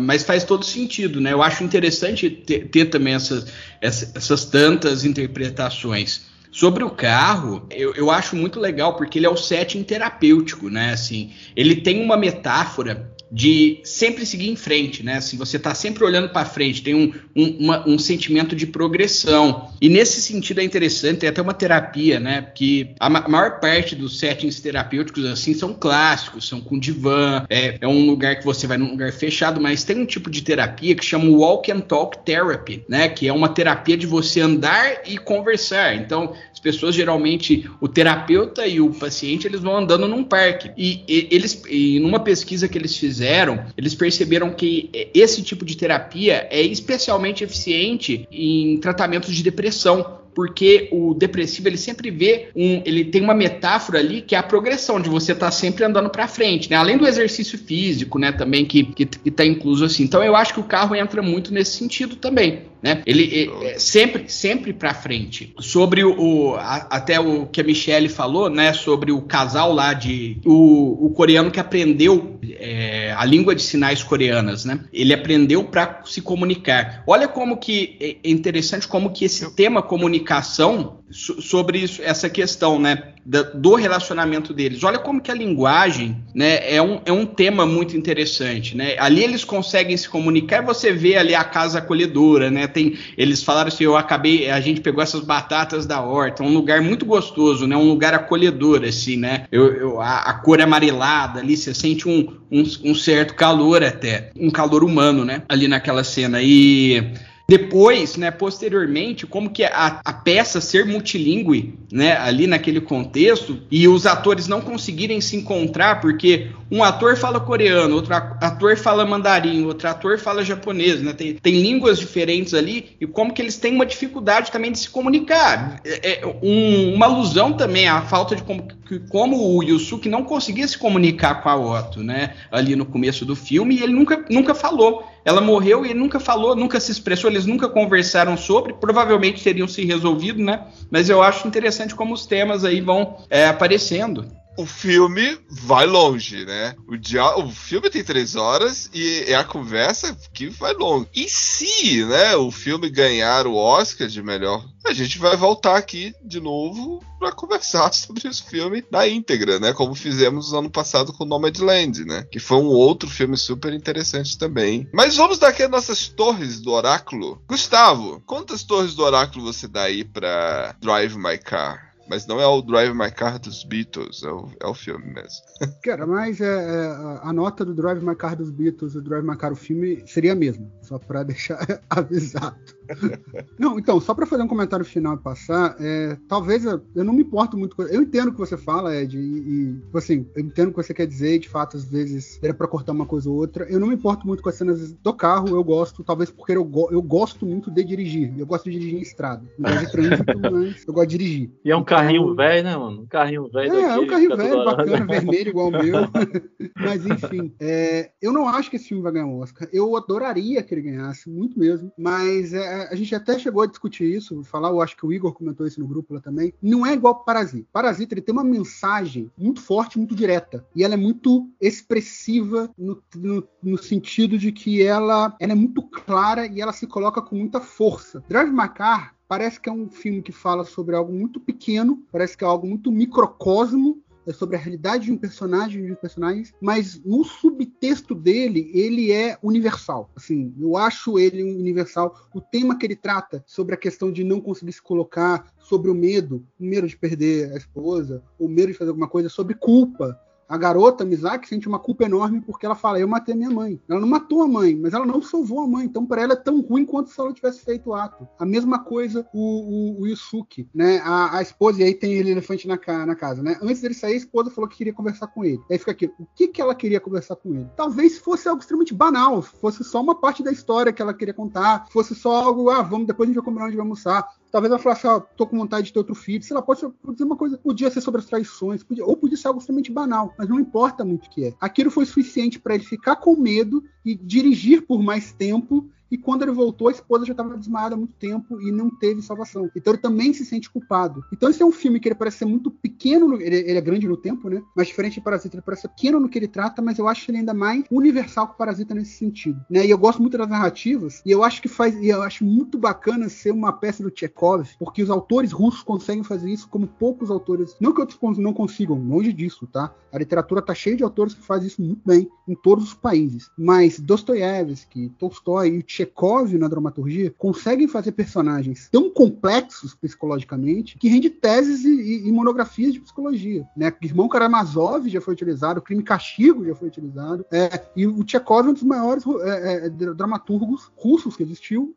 mas faz todo sentido, né? Eu acho interessante ter, ter também essas, essas, essas tantas interpretações. Sobre o carro, eu, eu acho muito legal porque ele é o setting terapêutico, né? Assim, ele tem uma metáfora de sempre seguir em frente, né? Assim, você tá sempre olhando para frente, tem um, um, uma- um sentimento de progressão. E nesse sentido é interessante, tem até uma terapia, né? Que a ma- maior parte dos settings terapêuticos, assim, são clássicos, são com divã, é, é um lugar que você vai num lugar fechado, mas tem um tipo de terapia que chama Walk and Talk Therapy, né? Que é uma terapia de você andar e conversar. Então, pessoas geralmente, o terapeuta e o paciente, eles vão andando num parque. E, e- eles, e numa pesquisa que eles fizeram, eles perceberam que esse tipo de terapia é especialmente eficiente em tratamentos de depressão. Porque o depressivo ele sempre vê um, ele tem uma metáfora ali que é a progressão de você estar tá sempre andando para frente, né? Além do exercício físico, né? Também que, que, que tá incluso assim. Então eu acho que o carro entra muito nesse sentido também. Né? Ele é, sempre, sempre para frente. Sobre o, o a, até o que a Michelle falou, né? Sobre o casal lá de o, o coreano que aprendeu é, a língua de sinais coreanas, né? Ele aprendeu para se comunicar. Olha como que é interessante como que esse tema comunicação so, sobre isso, essa questão, né? do relacionamento deles. Olha como que a linguagem né, é, um, é um tema muito interessante. Né? Ali eles conseguem se comunicar e você vê ali a casa acolhedora, né? Tem, eles falaram assim, eu acabei, a gente pegou essas batatas da horta, um lugar muito gostoso, né? Um lugar acolhedor, assim, né? Eu, eu a, a, cor amarelada ali, você sente um, um, um certo calor até, um calor humano, né? Ali naquela cena. E depois, né, posteriormente, como que a, a, peça ser multilingüe, né, ali naquele contexto, e os atores não conseguirem se encontrar, porque um ator fala coreano, outro ator fala mandarim, outro ator fala japonês, né, tem, tem línguas diferentes ali, e como que eles têm uma dificuldade também de se comunicar. É, é um, uma alusão também à falta de como, como o Yusuke não conseguia se comunicar com a Otto, né, ali no começo do filme, e ele nunca, nunca falou. Ela morreu e nunca falou, nunca se expressou, eles nunca conversaram sobre, provavelmente teriam se resolvido, né? Mas eu acho interessante como os temas aí vão é, aparecendo o filme vai longe, né? O, dia... o filme tem três horas e é a conversa que vai longe. E se, né, o filme ganhar o Oscar de melhor, a gente vai voltar aqui de novo para conversar [laughs] sobre esse filme na íntegra, né? Como fizemos no ano passado com Nomadland, né? Que foi um outro filme super interessante também. Mas vamos dar aqui as nossas torres do oráculo. Gustavo, quantas torres do oráculo você dá aí para Drive My Car? Mas não é o Drive My Car dos Beatles, é o, é o filme mesmo. [laughs] Cara, mas é, é, a nota do Drive My Car dos Beatles e o Drive My Car o filme seria a mesma, só para [laughs] deixar avisado. Não, então, só para fazer um comentário final e passar, é, talvez eu, eu, não me importo muito. Eu entendo o que você fala, Ed, e, e tipo assim, eu entendo o que você quer dizer, de fato, às vezes era para cortar uma coisa ou outra. Eu não me importo muito com as cenas do carro, eu gosto, talvez porque eu, eu gosto muito de dirigir. Eu gosto de dirigir em estrada. Não gosto de trânsito, [laughs] mas eu gosto de dirigir. E é um então, carrinho velho, né, mano? Um carrinho velho. É, é um carrinho velho, bacana, vermelho, igual o meu. [laughs] mas enfim, é, eu não acho que esse filme vai ganhar um Oscar. Eu adoraria que ele ganhasse, muito mesmo, mas é, a gente até chegou a discutir isso, falar, eu acho que o Igor comentou isso no grupo lá também. Não é igual Parasita. Parasita ele tem uma mensagem muito forte, muito direta. E ela é muito expressiva no, no, no sentido de que ela, ela é muito clara e ela se coloca com muita força. Drive My Car parece que é um filme que fala sobre algo muito pequeno, parece que é algo muito microcosmo é sobre a realidade de um personagem, de um personagem, mas no subtexto dele, ele é universal. Assim, eu acho ele universal. O tema que ele trata sobre a questão de não conseguir se colocar, sobre o medo, o medo de perder a esposa, o medo de fazer alguma coisa, sobre culpa, a garota, Mizaki, sente uma culpa enorme porque ela fala: Eu matei minha mãe. Ela não matou a mãe, mas ela não salvou a mãe. Então, para ela é tão ruim quanto se ela tivesse feito o ato. A mesma coisa o, o, o Yusuke, né? A, a, esposa, e aí tem ele elefante na, na, casa, né? Antes dele sair, a esposa falou que queria conversar com ele. Aí fica aqui: o que, que ela queria conversar com ele? Talvez fosse algo extremamente banal, fosse só uma parte da história que ela queria contar, fosse só algo, ah, vamos, depois a gente vai combinar onde vai almoçar. Talvez ela falasse, ó, tô com vontade de ter outro filho. Sei lá, pode, ser uma coisa, podia ser sobre as traições, podia, ou podia ser algo extremamente banal, mas não importa muito o que é. Aquilo foi suficiente para ele ficar com medo e dirigir por mais tempo e quando ele voltou, a esposa já estava desmaiada há muito tempo e não teve salvação. Então ele também se sente culpado. Então esse é um filme que ele parece ser muito pequeno, no, ele, ele, é grande no tempo, né? Mas diferente de Parasita, ele parece pequeno no que ele trata, mas eu acho ele ainda mais universal que Parasita nesse sentido. Né? E eu gosto muito das narrativas, e eu acho que faz, e eu acho muito bacana ser uma peça do Chekhov, porque os autores russos conseguem fazer isso como poucos autores, não que outros não consigam, longe disso, tá? A literatura tá cheia de autores que fazem isso muito bem em todos os países. Mas Dostoiévski, Tolstói e o Chekhov na dramaturgia conseguem fazer personagens tão complexos psicologicamente que rende teses e, e, monografias de psicologia. Né? Irmão Karamazov já foi utilizado, Crime e Castigo já foi utilizado, é, e o Chekhov é um dos maiores é, é, dramaturgos russos que existiu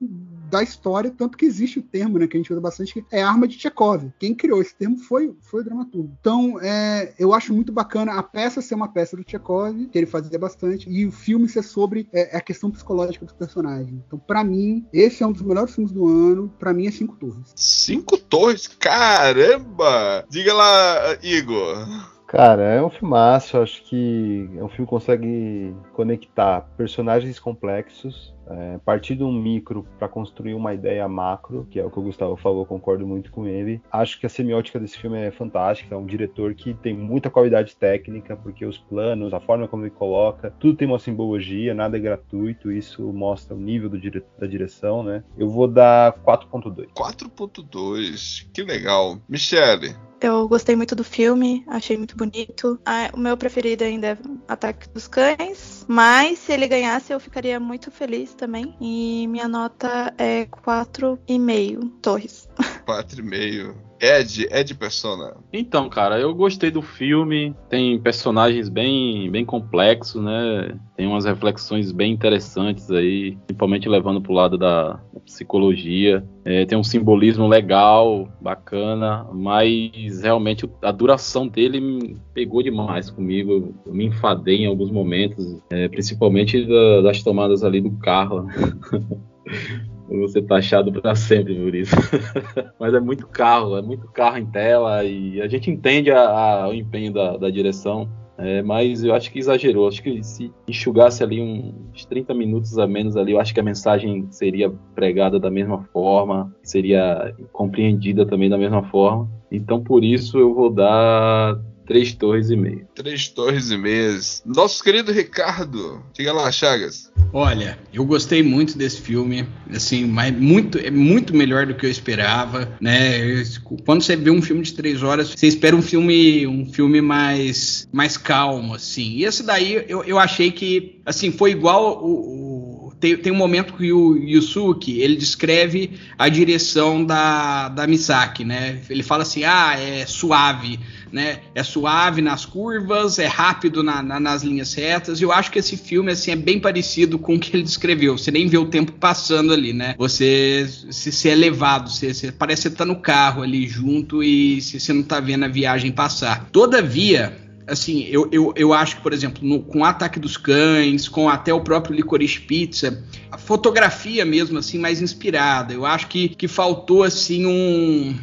da história, tanto que existe o termo né, que a gente usa bastante, que é arma de Chekhov. Quem criou esse termo foi, foi o dramaturgo. Então, é, eu acho muito bacana a peça ser uma peça do Chekhov, que ele fazia bastante, e o filme ser sobre é, a questão psicológica dos personagens. Mesmo. Então, pra mim, esse é um dos melhores filmes do ano. Pra mim, é Cinco Torres. Cinco torres? Caramba! Diga lá, Igor. Cara, é um filmaço. Acho que é um filme que consegue conectar personagens complexos, é, partir de um micro para construir uma ideia macro, que é o que o Gustavo falou, concordo muito com ele. Acho que a semiótica desse filme é fantástica. É um diretor que tem muita qualidade técnica, porque os planos, a forma como ele coloca, tudo tem uma simbologia, nada é gratuito. Isso mostra o nível do dire- da direção, né? Eu vou dar 4.2. 4.2. Que legal. Michele. Eu gostei muito do filme, achei muito bonito. Ah, o meu preferido ainda é Ataque dos Cães, mas se ele ganhasse eu ficaria muito feliz também. E minha nota é 4,5 torres. 4,5. Ed, Ed Persona. Então, cara, eu gostei do filme. Tem personagens bem, bem complexos, né? Tem umas reflexões bem interessantes aí, principalmente levando pro lado da psicologia. É, tem um simbolismo legal, bacana, mas realmente a duração dele me pegou demais comigo. Eu me enfadei em alguns momentos, é, principalmente da- das tomadas ali do carro. [laughs] Eu vou ser taxado pra sempre por isso. [laughs] Mas é muito carro, é muito carro em tela e a gente entende a- a- o empenho da, da direção. é, mas eu acho que exagerou. Acho que se enxugasse ali uns 30 minutos a menos ali, eu acho que a mensagem seria pregada da mesma forma, seria compreendida também da mesma forma. Então por isso eu vou dar três torres e meio. Três torres e meias. Nosso querido Ricardo. Diga lá, Chagas. Olha, eu gostei muito desse filme, assim, mas muito, é muito melhor do que eu esperava, né? Eu- Quando você vê um filme de três horas, você espera um filme, um filme mais, mais calmo, assim. E esse daí eu, eu achei que, assim, foi igual o, o- tem, tem um momento que o Yusuke ele descreve a direção da, da Misaki, né? Ele fala assim, ah, é suave, né? É suave nas curvas, é rápido na- na- nas linhas retas. E eu acho que esse filme assim é bem parecido com o que ele descreveu. Você nem vê o tempo passando ali, né? Você se, é levado, você, você- parece que você tá no carro ali junto e você não tá vendo a viagem passar. Todavia, assim, eu, eu, eu acho que, por exemplo, no- com o Ataque dos Cães, com até o próprio Licorice Pizza, a fotografia mesmo, assim, mais inspirada. Eu acho que, que faltou, assim, um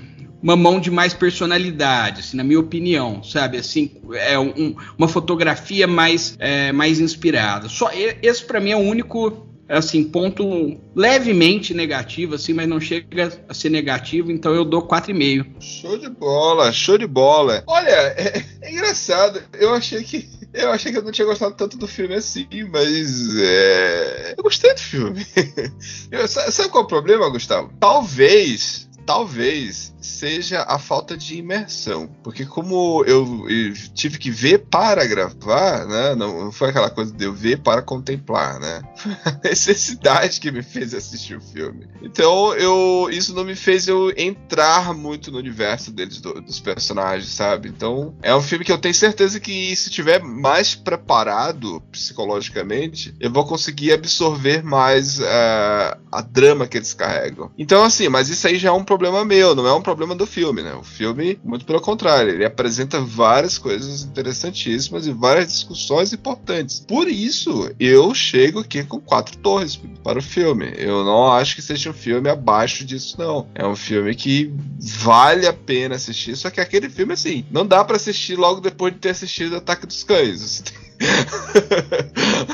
uma mão de mais personalidade, assim, na minha opinião, sabe? Assim, é um- um- uma fotografia mais, é, mais inspirada. Só esse para mim é o único assim ponto levemente negativo, assim, mas não chega a ser negativo. Então eu dou 4,5. Show de bola, show de bola. Olha, é, é engraçado. Eu achei que. Eu achei que eu não tinha gostado tanto do filme assim, mas. é, eu gostei do filme. [laughs] Eu- sa- sabe qual é o problema, Gustavo? Talvez. Talvez seja a falta de imersão. Porque como eu, eu tive que ver para gravar, né? Não foi aquela coisa de eu ver para contemplar, né? Foi [laughs] a necessidade que me fez assistir o filme. Então, eu isso não me fez eu entrar muito no universo deles, do- dos personagens, sabe? Então, é um filme que eu tenho certeza que se tiver mais preparado psicologicamente, eu vou conseguir absorver mais eh, a drama que eles carregam. Então, assim, mas isso aí já é um problema meu, não é um problema do filme, né? O filme, muito pelo contrário, ele apresenta várias coisas interessantíssimas e várias discussões importantes. Por isso, eu chego aqui com quatro torres para o filme. Eu não acho que seja um filme abaixo disso, não. É um filme que vale a pena assistir, só que aquele filme, assim, não dá para assistir logo depois de ter assistido Ataque dos Cães. Você [laughs] tem...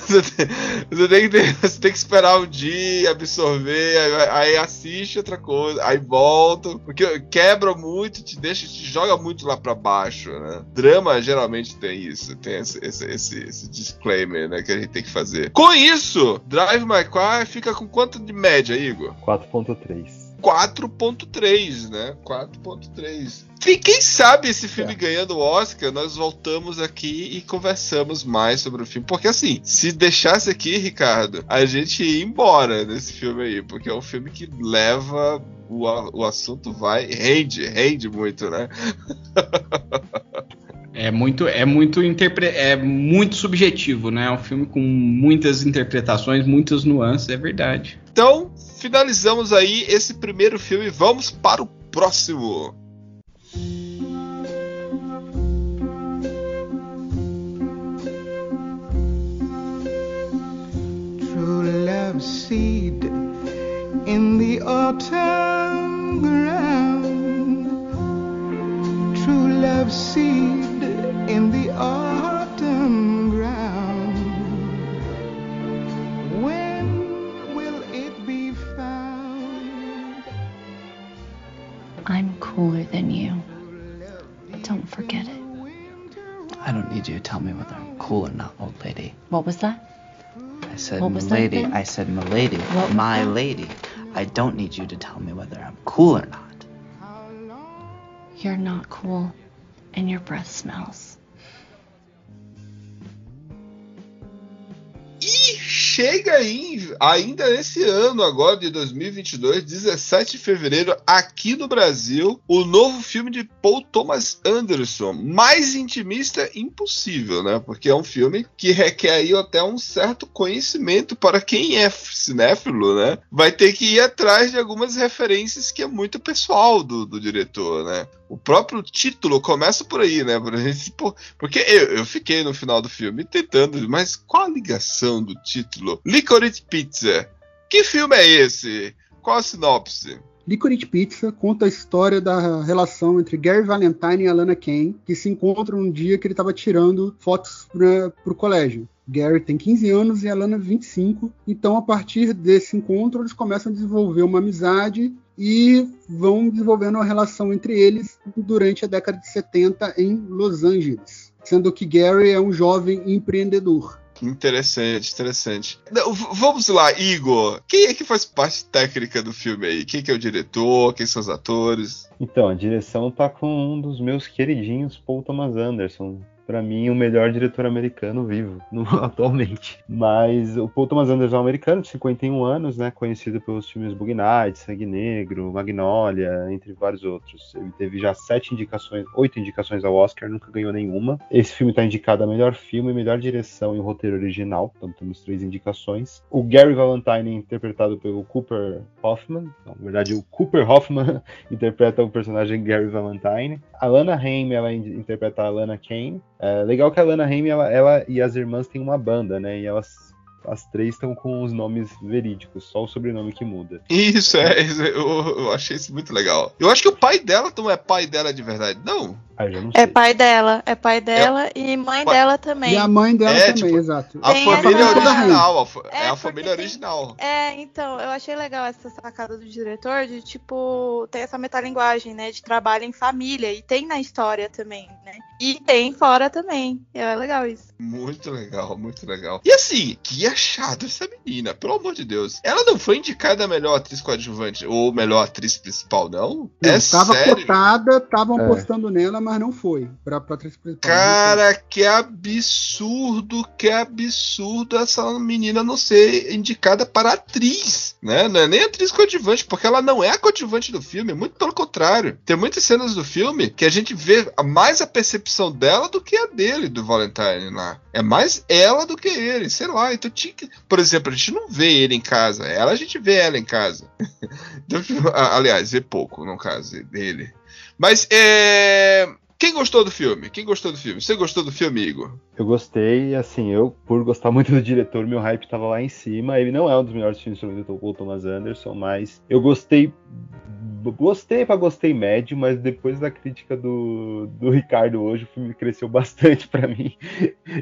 você, tem, você tem você tem que esperar um dia, absorver, aí, aí assiste outra coisa, aí volta, porque quebra muito, te deixa, te joga muito lá pra baixo, né? Drama geralmente tem isso, tem esse, esse, esse, esse disclaimer, né, que a gente tem que fazer. Com isso, Drive My Car fica com quanto de média, Igor? 4.3. 4.3, né? 4.3. E quem sabe esse filme ganhando o Oscar, nós voltamos aqui e conversamos mais sobre o filme. Porque assim, se deixasse aqui, Ricardo, a gente ia embora nesse filme aí. Porque é um filme que leva. O, o assunto vai. Rende, rende muito, né? [laughs] É muito, é muito, interpre é muito subjetivo, né? É um filme com muitas interpretações, muitas nuances, é verdade. Então, finalizamos aí esse primeiro filme. Vamos para o próximo. True love seed in the autumn ground. True love seed in the autumn. I'm cooler than you. Don't forget it. I don't need you to tell me whether I'm cool or not, old lady. What was that? I said, What milady. I said, milady. What My lady. I don't need you to tell me whether I'm cool or not. You're not cool, and your breath smells. Chega aí, ainda esse ano agora de 2022, 17 de fevereiro, aqui no Brasil, o novo filme de Paul Thomas Anderson. Mais intimista impossível, né? Porque é um filme que requer aí até um certo conhecimento para quem é cinéfilo, né? Vai ter que ir atrás de algumas referências que é muito pessoal do, do diretor, né? O próprio título começa por aí, né? Porque eu, eu fiquei no final do filme tentando, mas qual a ligação do título? Licorice Pizza. Que filme é esse? Qual a sinopse? Licorice Pizza conta a história da relação entre Gary Valentine e Alana Kane, que se encontram um dia que ele estava tirando fotos para o colégio. Gary tem 15 anos e Alana 25, então a partir desse encontro eles começam a desenvolver uma amizade e vão desenvolvendo uma relação entre eles durante a década de 70 em Los Angeles, sendo que Gary é um jovem empreendedor. Interessante, interessante. Não, vamos lá, Igor. Quem é que faz parte técnica do filme aí? Quem que é o diretor? Quem são os atores? Então, a direção tá com um dos meus queridinhos, Paul Thomas Anderson. Pra mim, o melhor diretor americano vivo [laughs] no- atualmente. Mas o Paul Thomas Anderson é um americano de 51 anos, né? Conhecido pelos filmes Bug Night, Sangue Negro, Magnolia, entre vários outros. Ele teve já sete indicações, oito indicações ao Oscar, nunca ganhou nenhuma. Esse filme tá indicado a melhor filme, melhor direção e roteiro original. Então temos três indicações. O Gary Valentine, interpretado pelo Cooper Hoffman. Não, na verdade, o Cooper Hoffman [laughs] interpreta o personagem Gary Valentine. A Lana Haim, ela in- interpreta a Lana Kane. É legal que a Lana Haim, ela, ela e as irmãs têm uma banda, né? E elas as três estão com os nomes verídicos, só o sobrenome que muda. Isso, é, eu, eu achei isso muito legal. Eu acho que o pai dela não é pai dela de verdade, não. Ah, eu já não É pai dela, é pai dela e mãe Pai- dela também. E a mãe dela É, também, tipo, exato. A Tem família essa- original, é, É, a família original. É, então, eu achei legal essa sacada do diretor de, tipo, ter essa metalinguagem, né? De trabalho em família. E tem na história também, né? E tem fora também. É legal isso. Muito legal, muito legal. E assim, que achado essa menina, pelo amor de Deus. Ela não foi indicada a melhor atriz coadjuvante ou melhor atriz principal, não? Não, é tava sério? cotada, estavam É. apostando nela, mas não foi. Pra atriz principal. Cara, que absurdo, que absurdo essa menina não ser indicada para atriz, né? Não é nem atriz coadjuvante, porque ela não é a coadjuvante do filme, muito pelo contrário. Tem muitas cenas do filme que a gente vê mais a percepção dela do que a dele, do Valentine lá. É mais ela do que ele, sei lá. Então tinha que... Por exemplo, a gente não vê ele em casa, ela a gente vê ela em casa. [laughs] Então, a- aliás, vê pouco, no caso dele. Mas é. Quem gostou do filme? Quem gostou do filme? Você gostou do filme, Igor? Eu gostei, assim, eu, por gostar [laughs] muito do diretor, meu hype tava lá em cima. Ele não é um dos melhores filmes sobre o Paul Thomas Anderson, mas eu gostei. Gostei pra gostei médio, mas depois da crítica do, do Ricardo hoje, o filme cresceu [laughs] bastante pra mim.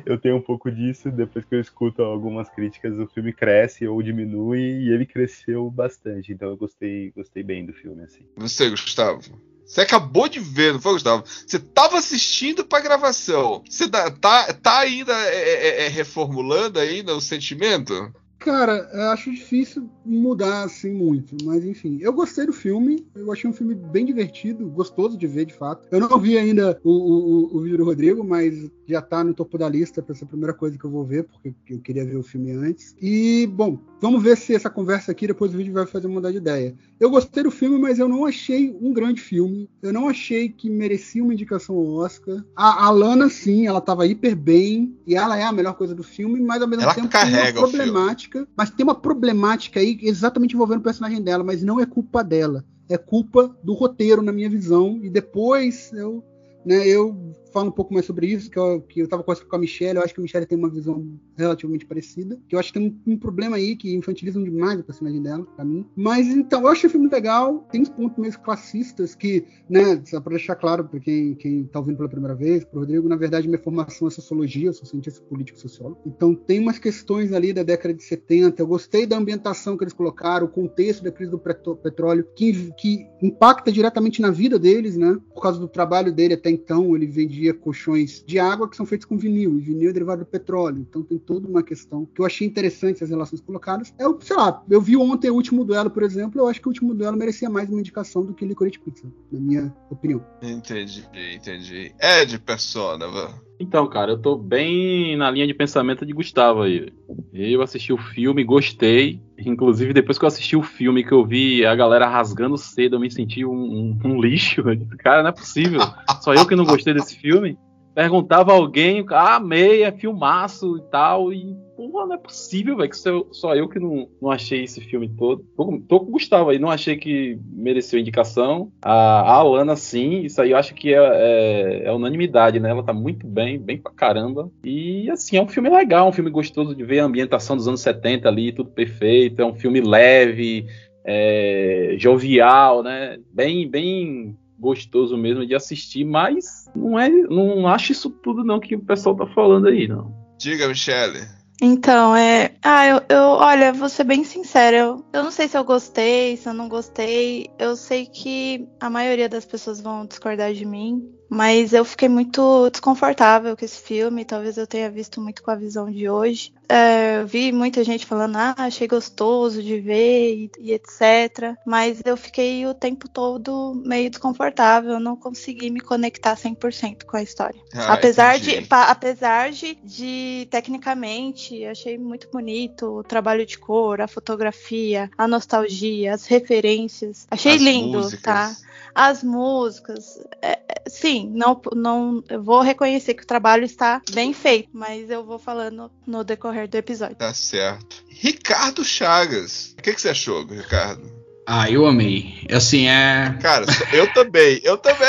Eu tenho um pouco disso, depois que eu escuto algumas críticas, o filme cresce ou diminui, e ele cresceu bastante. Então eu gostei, gostei bem do filme, assim. Você, Gustavo? Você acabou de ver, não foi, Gustavo? Você tava assistindo pra gravação. Você tá, tá, ainda é, é, é, reformulando ainda o sentimento? Cara, acho difícil mudar assim muito, mas enfim, eu gostei do filme, eu achei um filme bem divertido, gostoso de ver de fato. Eu não vi ainda o, o, o vídeo do Rodrigo, mas já tá no topo da lista pra ser a primeira coisa que eu vou ver, porque eu queria ver o filme antes. E, bom, vamos ver se essa conversa aqui, depois do vídeo, vai fazer mudar de ideia. Eu gostei do filme, mas eu não achei um grande filme. Eu não achei que merecia uma indicação ao Oscar. A, a Lana, sim, ela tava hiper bem, e ela é a melhor coisa do filme, mas ao mesmo Ela tempo carrega o filme. Problemática. Mas tem uma problemática aí exatamente envolvendo o personagem dela, mas não é culpa dela. É culpa do roteiro, na minha visão. E depois eu, né, eu fala um pouco mais sobre isso, que eu, que eu tava conversando com a Michelle, eu acho que a Michelle tem uma visão relativamente parecida, que eu acho que tem um, um problema aí, que infantilizam demais o personagem dela, pra mim. Mas, então, eu achei o filme legal, tem uns pontos meio classistas que, né, só pra deixar claro pra quem, quem tá ouvindo pela primeira vez, pro Rodrigo, na verdade, minha formação é sociologia, eu sou cientista político sociólogo. Então, tem umas questões ali da década de 70, eu gostei da ambientação que eles colocaram, o contexto da crise do petróleo, que, que impacta diretamente na vida deles, né? Por causa do trabalho dele até então, ele vendia colchões de água que são feitos com vinil, e vinil é derivado do petróleo. Então tem toda uma questão que eu achei interessante as relações colocadas. Eu, sei lá, eu vi ontem o último duelo, por exemplo, eu acho que o último duelo merecia mais uma indicação do que Licorice Pizza, na minha opinião. Entendi, entendi. É de persona, vã. Então, cara, eu tô bem na linha de pensamento de Gustavo aí. Eu assisti o filme, gostei. Inclusive, depois que eu assisti o filme, que eu vi a galera rasgando cedo, eu me senti um, um- um lixo. Cara, não é possível. Só eu que não gostei desse filme. Perguntava a alguém, ah, amei, é filmaço e tal. E, porra, não é possível, velho, que só, só eu que não, não achei esse filme todo. Tô, tô com o Gustavo aí, não achei que mereceu indicação. A, a Alana, sim, isso aí eu acho que é, é, é unanimidade, né? Ela tá muito bem, bem pra caramba. E, assim, é um filme legal, um filme gostoso de ver a ambientação dos anos 70 ali, tudo perfeito. É um filme leve, é, jovial, né? Bem, bem gostoso mesmo de assistir, mas não é, não acho isso tudo não que o pessoal tá falando aí, não. Diga, Michele. Então, é. Ah, eu, eu olha, vou ser bem sincera. Eu, eu não sei se eu gostei, se eu não gostei. Eu sei que a maioria das pessoas vão discordar de mim. Mas eu fiquei muito desconfortável com esse filme. Talvez eu tenha visto muito com a visão de hoje. É, eu vi muita gente falando, ah, achei gostoso de ver e, e etc. Mas eu fiquei o tempo todo meio desconfortável. Eu não consegui me conectar 100% com a história. Ah, apesar, entendi. de, pa- apesar de, de, tecnicamente, achei muito bonito o trabalho de cor, a fotografia, a nostalgia, as referências. Achei As lindo, músicas. tá? As músicas. é, é, sim, não, não, eu vou reconhecer que o trabalho está bem feito, mas eu vou falando no decorrer do episódio. Tá certo. Ricardo Chagas. O que, que você achou, Ricardo? Ah, eu amei. Assim, é. Cara, eu também. Eu também,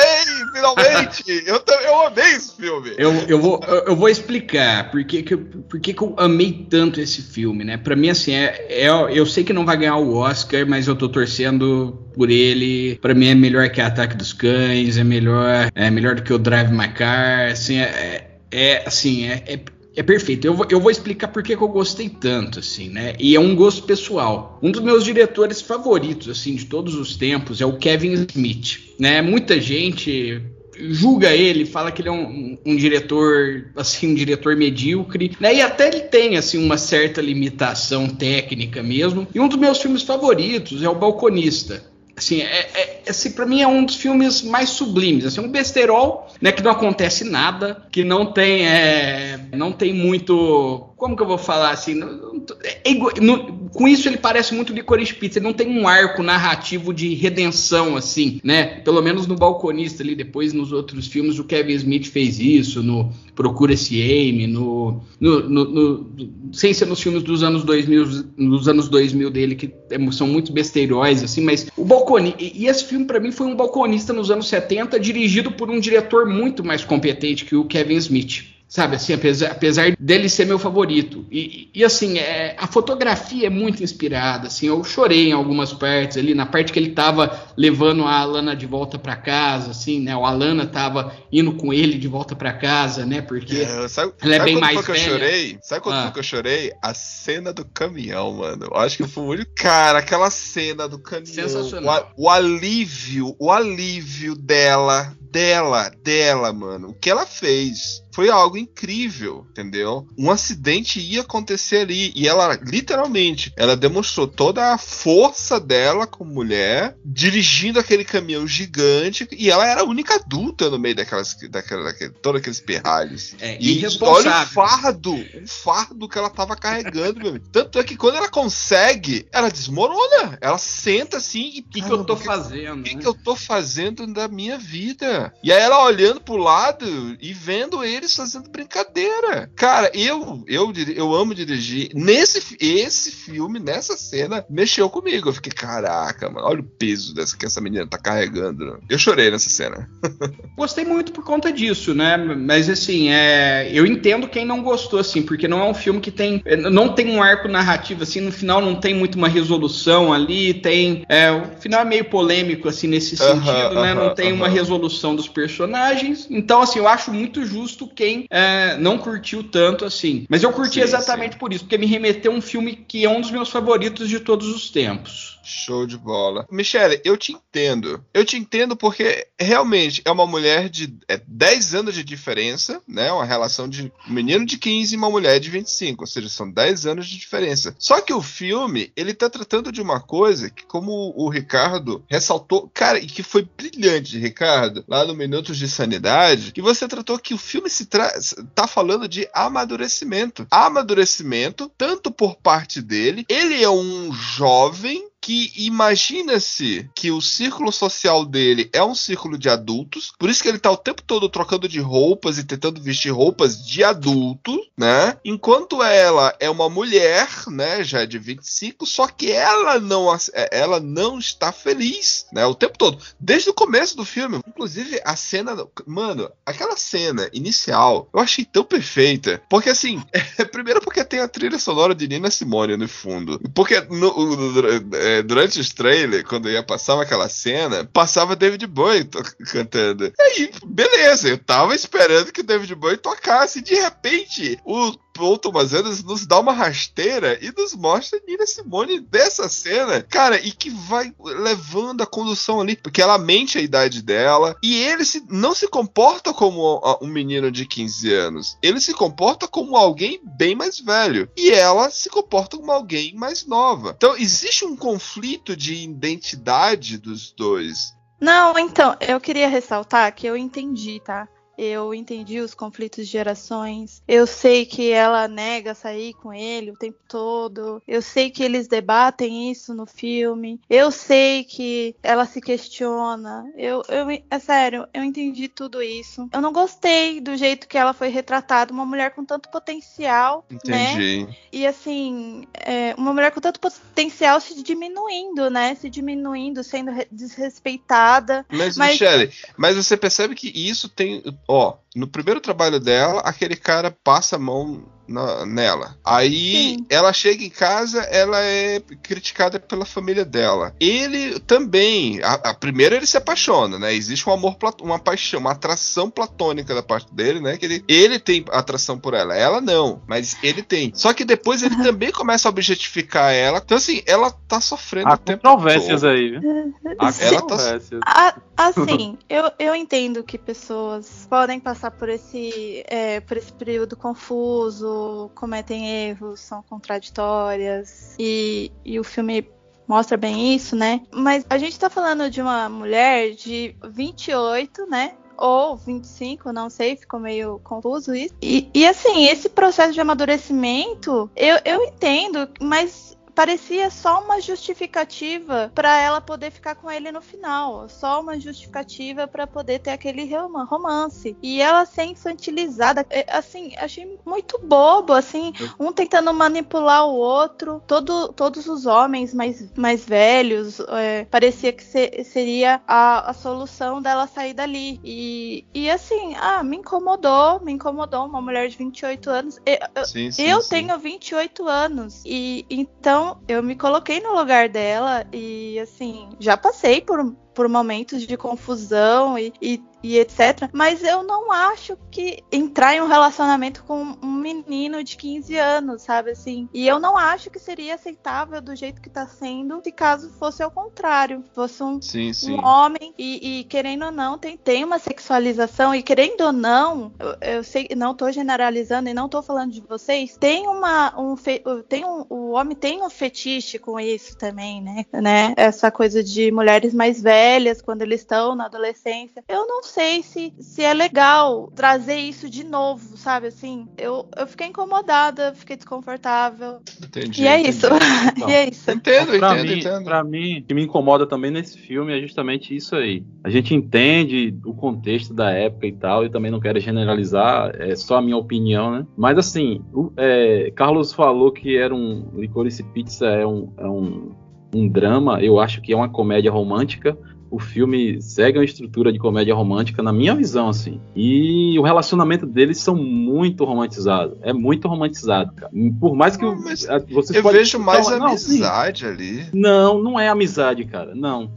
finalmente. eu, eu amei esse filme. Eu, eu, vou, eu, eu vou explicar por que, que, eu, por que, que eu amei tanto esse filme, né? Pra mim, assim, é, é- eu sei que não vai ganhar o Oscar, mas eu tô torcendo por ele. Pra mim é melhor que Ataque dos Cães, é melhor, é melhor do que o Drive My Car, assim, é, é- é, assim, é, é, é perfeito. Eu vou, eu vou explicar por que, eu gostei tanto, assim, né? E é um gosto pessoal. Um dos meus diretores favoritos, assim, de todos os tempos é o Kevin Smith, né? Muita gente julga ele, fala que ele é um, um diretor, assim, um diretor medíocre, né? E até ele tem, assim, uma certa limitação técnica mesmo. E um dos meus filmes favoritos é O Balconista. Assim, é, é, assim, para mim é um dos filmes mais sublimes, assim, um besterol, né, que não acontece nada, que não tem, é, não tem muito, como que eu vou falar assim, não- não- é igual- no- com isso ele parece muito Licorice Pizza, ele não tem um arco narrativo de redenção, assim, né, pelo menos no Balconista ali, depois nos outros filmes o Kevin Smith fez isso, no Procura-se Amy, no, no, no, no- sem ser nos filmes dos anos 2000, nos anos 2000 dele, que é- são muito besteiróis, assim, mas o Balconi, e, esse filme pra mim foi um balconista nos anos 70, dirigido por um diretor muito mais competente que o Kevin Smith. Sabe, assim, apesar, apesar dele ser meu favorito. E, e, assim, é, a fotografia é muito inspirada, assim, eu chorei em algumas partes ali, na parte que ele tava levando a Alana de volta pra casa, assim, né, o Alana tava indo com ele de volta pra casa, né, porque É, sabe, ela é sabe bem mais que eu velha. chorei? Sabe quando Ah. que eu chorei? A cena do caminhão, mano. Eu acho que foi o único. Cara, aquela cena do caminhão. Sensacional. O, o alívio, o alívio dela, dela, dela, mano. O que ela fez foi algo incrível, entendeu? Um acidente ia acontecer ali. E ela, literalmente, ela demonstrou toda a força dela como mulher, dirigindo aquele caminhão gigante. E ela era a única adulta no meio daquelas, daquela, daquele, todos aqueles perralhos. é E olha o fardo, o fardo que ela tava carregando, meu amigo. Tanto é que quando ela consegue, ela desmorona. Ela senta assim e O que, que eu tô fazendo? O que, né? que eu tô fazendo da minha vida? E aí ela olhando pro lado e vendo ele eles fazendo brincadeira. Cara, eu eu, eu amo dirigir. Nesse esse filme, nessa cena, mexeu comigo. Eu fiquei, caraca, mano, olha o peso dessa que essa menina tá carregando. Eu chorei nessa cena. [laughs] Gostei muito por conta disso, né? Mas assim, é, eu entendo quem não gostou, assim, porque não é um filme que tem. Não tem um arco narrativo, assim, no final não tem muito uma resolução ali, tem. É, o final é meio polêmico, assim, nesse sentido, né? Não aham, tem uma aham. resolução dos personagens. Então, assim, eu acho muito justo quem é, não curtiu tanto assim. Mas eu curti Sim, exatamente por isso, porque me remeteu a um filme que é um dos meus favoritos de todos os tempos. Show de bola. Michele, eu te entendo. Eu te entendo porque realmente é uma mulher de é, 10 anos de diferença, né? Uma relação de um menino de 15 e uma mulher de 25. Ou seja, são 10 anos de diferença. Só que o filme, ele tá tratando de uma coisa que, como o Ricardo ressaltou, cara, e que foi brilhante, Ricardo, lá no Minutos de Sanidade, que você tratou que o filme se tá falando de amadurecimento. Amadurecimento, tanto por parte dele, ele é um jovem que imagina-se que o círculo social dele é um círculo de adultos, por isso que ele tá o tempo todo trocando de roupas e tentando vestir roupas de adulto, né? Enquanto ela é uma mulher, né, já de 25, só que ela não é, ela não está feliz, né, o tempo todo, desde o começo do filme. Inclusive a cena, mano, aquela cena inicial, eu achei tão perfeita, porque assim, [laughs] primeiro porque tem a trilha sonora de Nina Simone no fundo, porque no- o- é, durante os trailers, quando ia passar aquela cena, passava David Bowie cantando. E aí, beleza, eu tava esperando que o David Bowie tocasse. De repente, o Paul Thomas Anderson nos dá uma rasteira e nos mostra Nina Simone dessa cena, cara, e que vai levando a condução ali, porque ela mente a idade dela e ele se, não se comporta como um menino de 15 anos, ele se comporta como alguém bem mais velho e ela se comporta como alguém mais nova. Então existe um conflito de identidade dos dois. Não, então, eu queria ressaltar que eu entendi, tá? Eu entendi os conflitos de gerações. Eu sei que ela nega sair com ele o tempo todo. Eu sei que eles debatem isso no filme. Eu sei que ela se questiona. Eu, eu, é sério, eu entendi tudo isso. Eu não gostei do jeito que ela foi retratada. Uma mulher com tanto potencial, né? Entendi. E assim, é, uma mulher com tanto potencial se diminuindo, né? Se diminuindo, sendo re- desrespeitada. Mas, Mas- Michele, mas você percebe que isso tem. Ó, no primeiro trabalho dela, aquele cara passa a mão na- nela. Aí Sim. ela chega em casa, ela é criticada pela família dela. Ele também. A, a primeira ele se apaixona, né? Existe um amor, uma paixão, uma atração platônica da parte dele, né? Que ele, ele tem atração por ela. Ela não, mas ele tem. Só que depois ele também começa a objetificar ela. Então, assim, ela tá sofrendo Há controvérsias aí, viu? Há tá- controvérsias. A- assim, eu, eu entendo que pessoas podem passar por esse, é, por esse período confuso, cometem erros, são contraditórias, e, e o filme mostra bem isso, né? Mas a gente tá falando de uma mulher de 28, né? Ou 25, não sei, ficou meio confuso isso. E, e assim, esse processo de amadurecimento, eu, eu entendo, mas parecia só uma justificativa para ela poder ficar com ele no final, só uma justificativa para poder ter aquele roma- romance. E ela ser infantilizada, é, assim, achei muito bobo, assim, um tentando manipular o outro, todo, todos os homens mais, mais velhos, é, parecia que se- seria a, a solução dela sair dali. E, e assim, ah, me incomodou, me incomodou uma mulher de 28 anos. Eu, eu- Sim, sim, eu sim. tenho 28 anos e então eu me coloquei no lugar dela e assim, já passei por, por momentos de confusão e, e, e etc. Mas eu não acho que entrar em um relacionamento com um menino de 15 anos, sabe assim? E eu não acho que seria aceitável do jeito que tá sendo se caso fosse ao contrário. Fosse um, Sim, sim. um homem e, e, querendo ou não tem, tem uma sexualização e querendo ou não eu, eu sei não tô generalizando e não tô falando de vocês tem uma um fe- tem um, o homem tem um fetiche com isso também né né essa coisa de mulheres mais velhas quando eles estão na adolescência eu não sei se, se é legal trazer isso de novo, sabe? Assim, eu, eu fiquei incomodada, fiquei desconfortável. Entendi. E é entendi. isso. [laughs] e é isso. Entendo, pra entendo, mim, entendo. Pra mim, o que me incomoda também nesse filme é justamente isso aí. A gente entende o contexto da época e tal, e também não quero generalizar, é só a minha opinião, né? Mas assim, o- é, Carlos falou que era um. Licorice Pizza é um, é um, um drama, eu acho que é uma comédia romântica. O filme segue uma estrutura de comédia romântica, na minha visão, assim. E o relacionamento deles são muito romantizados. É muito romantizado, cara. Por mais que o- mas a- vocês Eu podem- vejo mais Não, amizade ali. Não, não é amizade, cara. Não.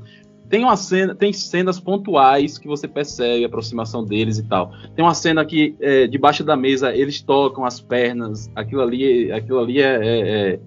Tem uma cena, tem cenas pontuais que você percebe a aproximação deles e tal. Tem uma cena que é, debaixo da mesa eles tocam as pernas. Aquilo ali, aquilo ali é, é- é-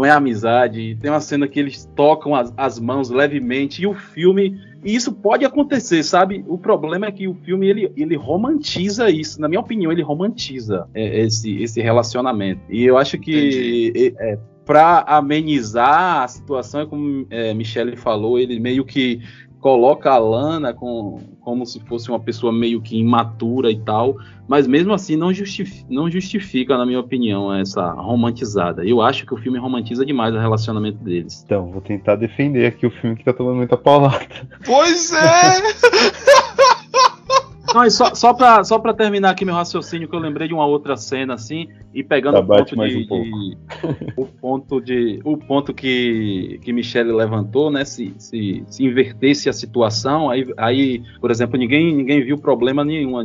não é amizade. Tem uma cena que eles tocam as, as mãos levemente e o filme e isso pode acontecer, sabe? O problema é que o filme ele, ele romantiza isso. Na minha opinião, ele romantiza é, esse, esse relacionamento. E eu acho que é, para amenizar a situação, é como é, Michele falou, ele meio que coloca a Lana com, como se fosse uma pessoa meio que imatura e tal, mas mesmo assim não, justifi- não justifica, na minha opinião, essa romantizada. Eu acho que o filme romantiza demais o relacionamento deles. Então, vou tentar defender aqui o filme que tá tomando muita paulada. Pois é! [laughs] Não, e só, só, pra, só pra terminar aqui meu raciocínio, que eu lembrei de uma outra cena, assim, e pegando o Abate ponto de, um pouco. de- o ponto de o ponto que, que Michele levantou, né? Se, se, se invertesse a situação, aí, aí, por exemplo, ninguém, ninguém viu problema nenhum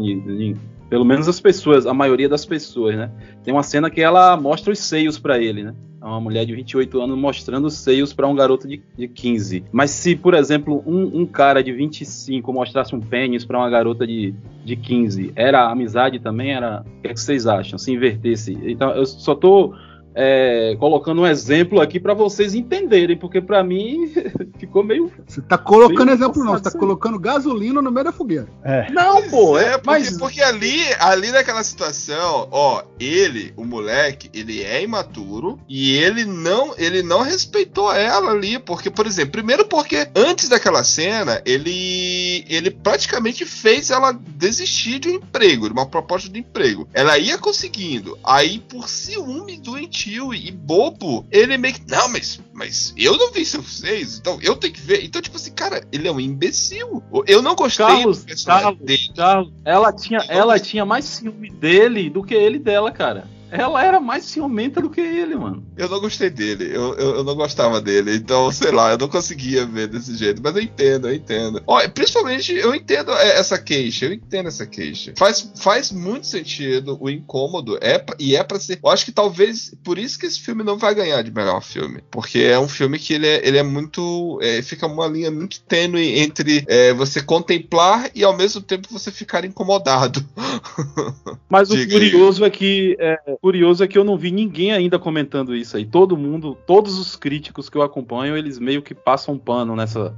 Pelo menos as pessoas, a maioria das pessoas, né? Tem uma cena que ela mostra os seios pra ele, né? É uma mulher de 28 anos mostrando os seios pra um garoto de, de 15. Mas se, por exemplo, um, um cara de 25 mostrasse um pênis pra uma garota de, de 15, era amizade também? Era. O que, é que vocês acham? Se invertesse. Então, eu só tô é, colocando um exemplo aqui pra vocês entenderem, porque pra mim [laughs] ficou meio. Você tá colocando exemplo, não. Você tá colocando gasolina no meio da fogueira. É. Não, pô, é, é, porque, mas. porque ali, ali naquela situação, ó, ele, o moleque, ele é imaturo e ele não, ele não respeitou ela ali, porque, por exemplo, primeiro porque antes daquela cena, ele, ele praticamente fez ela desistir de um emprego, de uma proposta de emprego. Ela ia conseguindo, aí por ciúme doentio e bobo, ele meio que, não, mas, mas eu não vi seus seis, então eu tenho que ver. Então, tipo assim, cara, ele é um imbecil. Eu não gostei Carlos, do personagem Carlos, dele. Carlos, ela tinha, ela tinha mais ciúme dele do que ele dela, cara. Ela era mais ciumenta do que ele, mano. Eu não gostei dele, eu, eu, eu não gostava dele, então, sei lá, eu não conseguia ver desse jeito, mas eu entendo, eu entendo. Ó, principalmente, eu entendo é, essa queixa, eu entendo essa queixa. Faz, faz muito sentido o incômodo, é e é pra ser. Eu acho que talvez por isso que esse filme não vai ganhar de melhor filme, porque é um filme que ele é, ele é muito. é, fica uma linha muito tênue entre é, você contemplar e ao mesmo tempo você ficar incomodado. [laughs] Mas o curioso é que é, curioso é que eu não vi ninguém ainda comentando isso aí. Todo mundo, todos os críticos que eu acompanho, eles meio que passam pano nessa.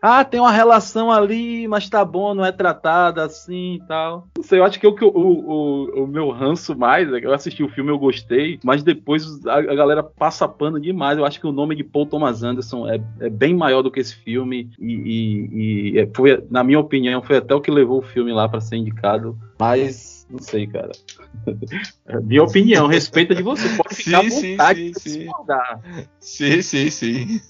Ah, tem uma relação ali, mas tá bom, não é tratada assim e tal. Não sei, eu acho que o, que o, o, o meu ranço mais, é que eu assisti o filme, eu gostei, mas depois a, a galera passa pano demais. Eu acho que o nome de Paul Thomas Anderson é, é bem maior do que esse filme e, e- e é- foi, na minha opinião, foi até o que levou o filme lá pra ser indicado. Mas não sei, cara. [laughs] Minha opinião, respeita de você. Pode ficar Sim, à sim, vontade sim, sim. discordar. sim, sim, sim.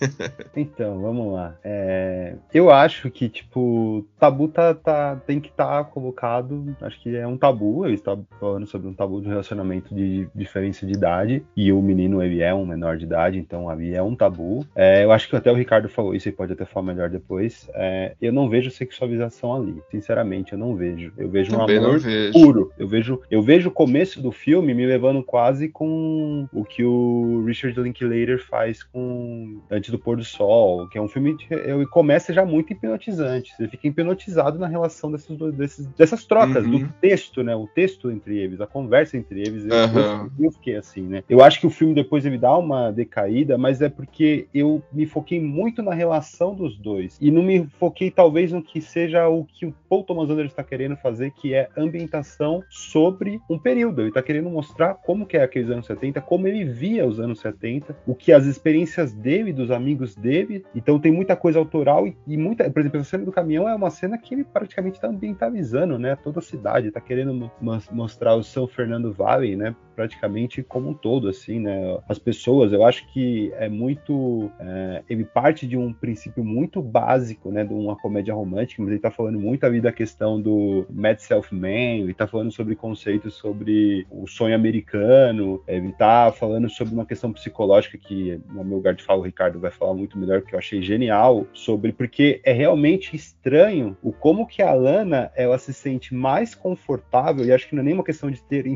Então, vamos lá. É, eu acho que, tipo, tabu tá, tá- tem que estar colocado. Acho que é um tabu. Eu estava falando sobre um tabu de relacionamento de diferença de idade. E o menino, ele é um menor de idade, então ali é um tabu. É, eu acho que até o Ricardo falou isso, ele pode até falar melhor depois. É, eu não vejo sexualização ali. Sinceramente, eu não vejo. Eu vejo um Também amor vejo. puro. Eu vejo, eu vejo o começo do filme me levando quase com o que o Richard Linklater faz com Antes do Pôr do Sol, que é um filme que começa já muito hipnotizante. Você fica hipnotizado na relação desses, dois- desses- dessas trocas, Uhum. do texto, né? O texto entre eles, a conversa entre eles. Eu, eu, eu fiquei assim, né? Eu acho que o filme depois ele dá uma decaída, mas é porque eu me foquei muito na relação dos dois. E não me foquei, talvez, no que seja o que o Paul Thomas Anderson está querendo fazer, que é ambientação sobre um período. Ele tá querendo mostrar como que é aqueles anos 70, como ele via os anos 70, o que as experiências dele, dos amigos dele. Então tem muita coisa autoral e, e muita, por exemplo, a cena do caminhão é uma cena que ele praticamente está ambientalizando, né? Toda a cidade, tá querendo mo- mos- mostrar o São Fernando Valley, né? praticamente como um todo, assim, né? As pessoas, eu acho que é muito. é, ele parte de um princípio muito básico, né? De uma comédia romântica, mas ele tá falando muito ali da questão do Mad Self-Man, ele tá falando sobre conceitos sobre o sonho americano, ele tá falando sobre uma questão psicológica que, no meu lugar de fala, o Ricardo vai falar muito melhor, que eu achei genial, sobre porque é realmente estranho o como que a Lana ela se sente mais confortável, e acho que não é nem uma questão de ter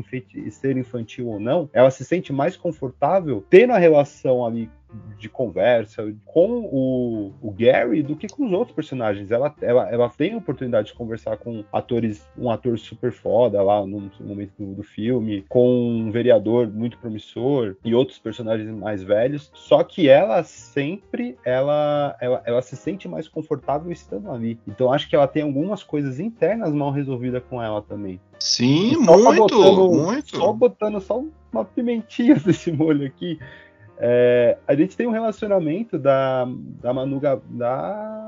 ser infantil ou não, ela se sente mais confortável tendo a relação ali de conversa com o, o Gary do que com os outros personagens. Ela, ela, ela tem a oportunidade de conversar com atores, um ator super foda lá no momento do, do filme, com um vereador muito promissor e outros personagens mais velhos. Só que ela sempre ela, ela, ela se sente mais confortável estando ali. Então acho que ela tem algumas coisas internas mal resolvidas com ela também. Sim, só muito, botando- muito. Só botando só uma pimentinha [laughs] desse molho aqui. É, a gente tem um relacionamento da, da Manu da,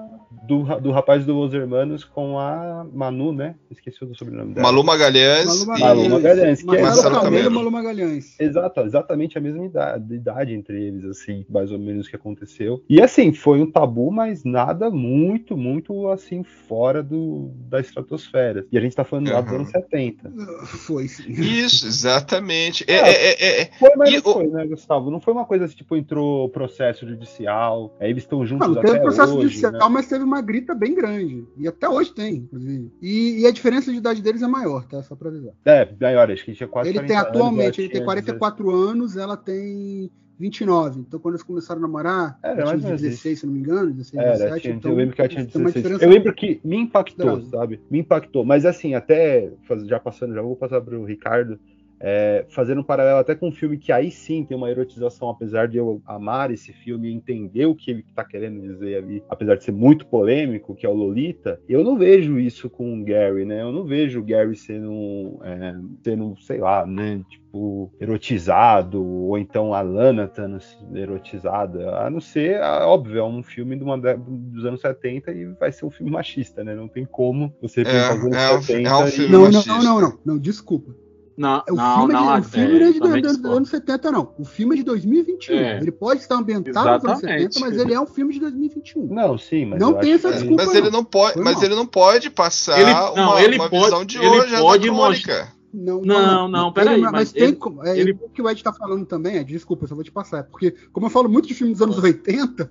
do, do rapaz do Los Hermanos com a Manu, né? Esqueci o sobrenome dela. Malu Magalhães Malu e Malu Magalhães, que é Marcelo Camelo. Malu Magalhães. Exato, exatamente a mesma idade, idade entre eles, assim, mais ou menos que aconteceu. E assim, foi um tabu, mas nada muito, muito assim, fora do, da estratosfera. E a gente tá falando lá dos anos 70. Foi sim. Isso, exatamente. É, é, é, é, Foi, mas E não foi, né, Gustavo? Não foi uma coisa assim, tipo, entrou processo judicial, aí eles estão juntos Não, não teve até processo hoje, judicial, né? mas teve uma grita bem grande. E até hoje tem, inclusive. E, e a diferença de idade deles é maior, tá? Só pra avisar. É, maior, acho que tinha quase ele 40 tem atualmente, ele tem tinha 44 anos, ela tem 29. Então quando eles começaram a namorar, Era, ou tinha menos 16, se não me engano, 16, Era, 17. tinha- então, eu lembro que ela tinha tem uma 16. diferença Eu lembro que me impactou, considerável. sabe? Me impactou. Mas assim, até já passando, já vou passar pro Ricardo. É, fazendo um paralelo até com um filme que aí sim tem uma erotização, apesar de eu amar esse filme e entender o que ele tá querendo dizer ali, apesar de ser muito polêmico, que é o Lolita, eu não vejo isso com o Gary, né? Eu não vejo o Gary sendo, é, sendo sei lá, né? Tipo, erotizado, ou então a Lana estando erotizada, a não ser, óbvio, é um filme de uma, dos anos 70 e vai ser um filme machista, né? Não tem como você É, pensar os anos é um- 70 é um e- filme Não, não, não, não, não, não, desculpa. Não, O não, filme, não, é de, o filme não é de, anos 70, não. O filme é de 2021. É. Ele pode estar ambientado nos anos Exatamente. 70, mas ele é um filme de 2021. Não, sim, mas Não tem essa desculpa. mas ele não pode, Foi mas mal. ele não pode passar Ele- não, uma, ele uma pode- visão de ele hoje pode anacrônica. Não, Não, não, peraí, Ele- mas mas tem ele- como. É, ele- O que o Ed tá falando também é, desculpa, eu só vou te passar. é Porque, como eu falo muito de filme dos anos 80,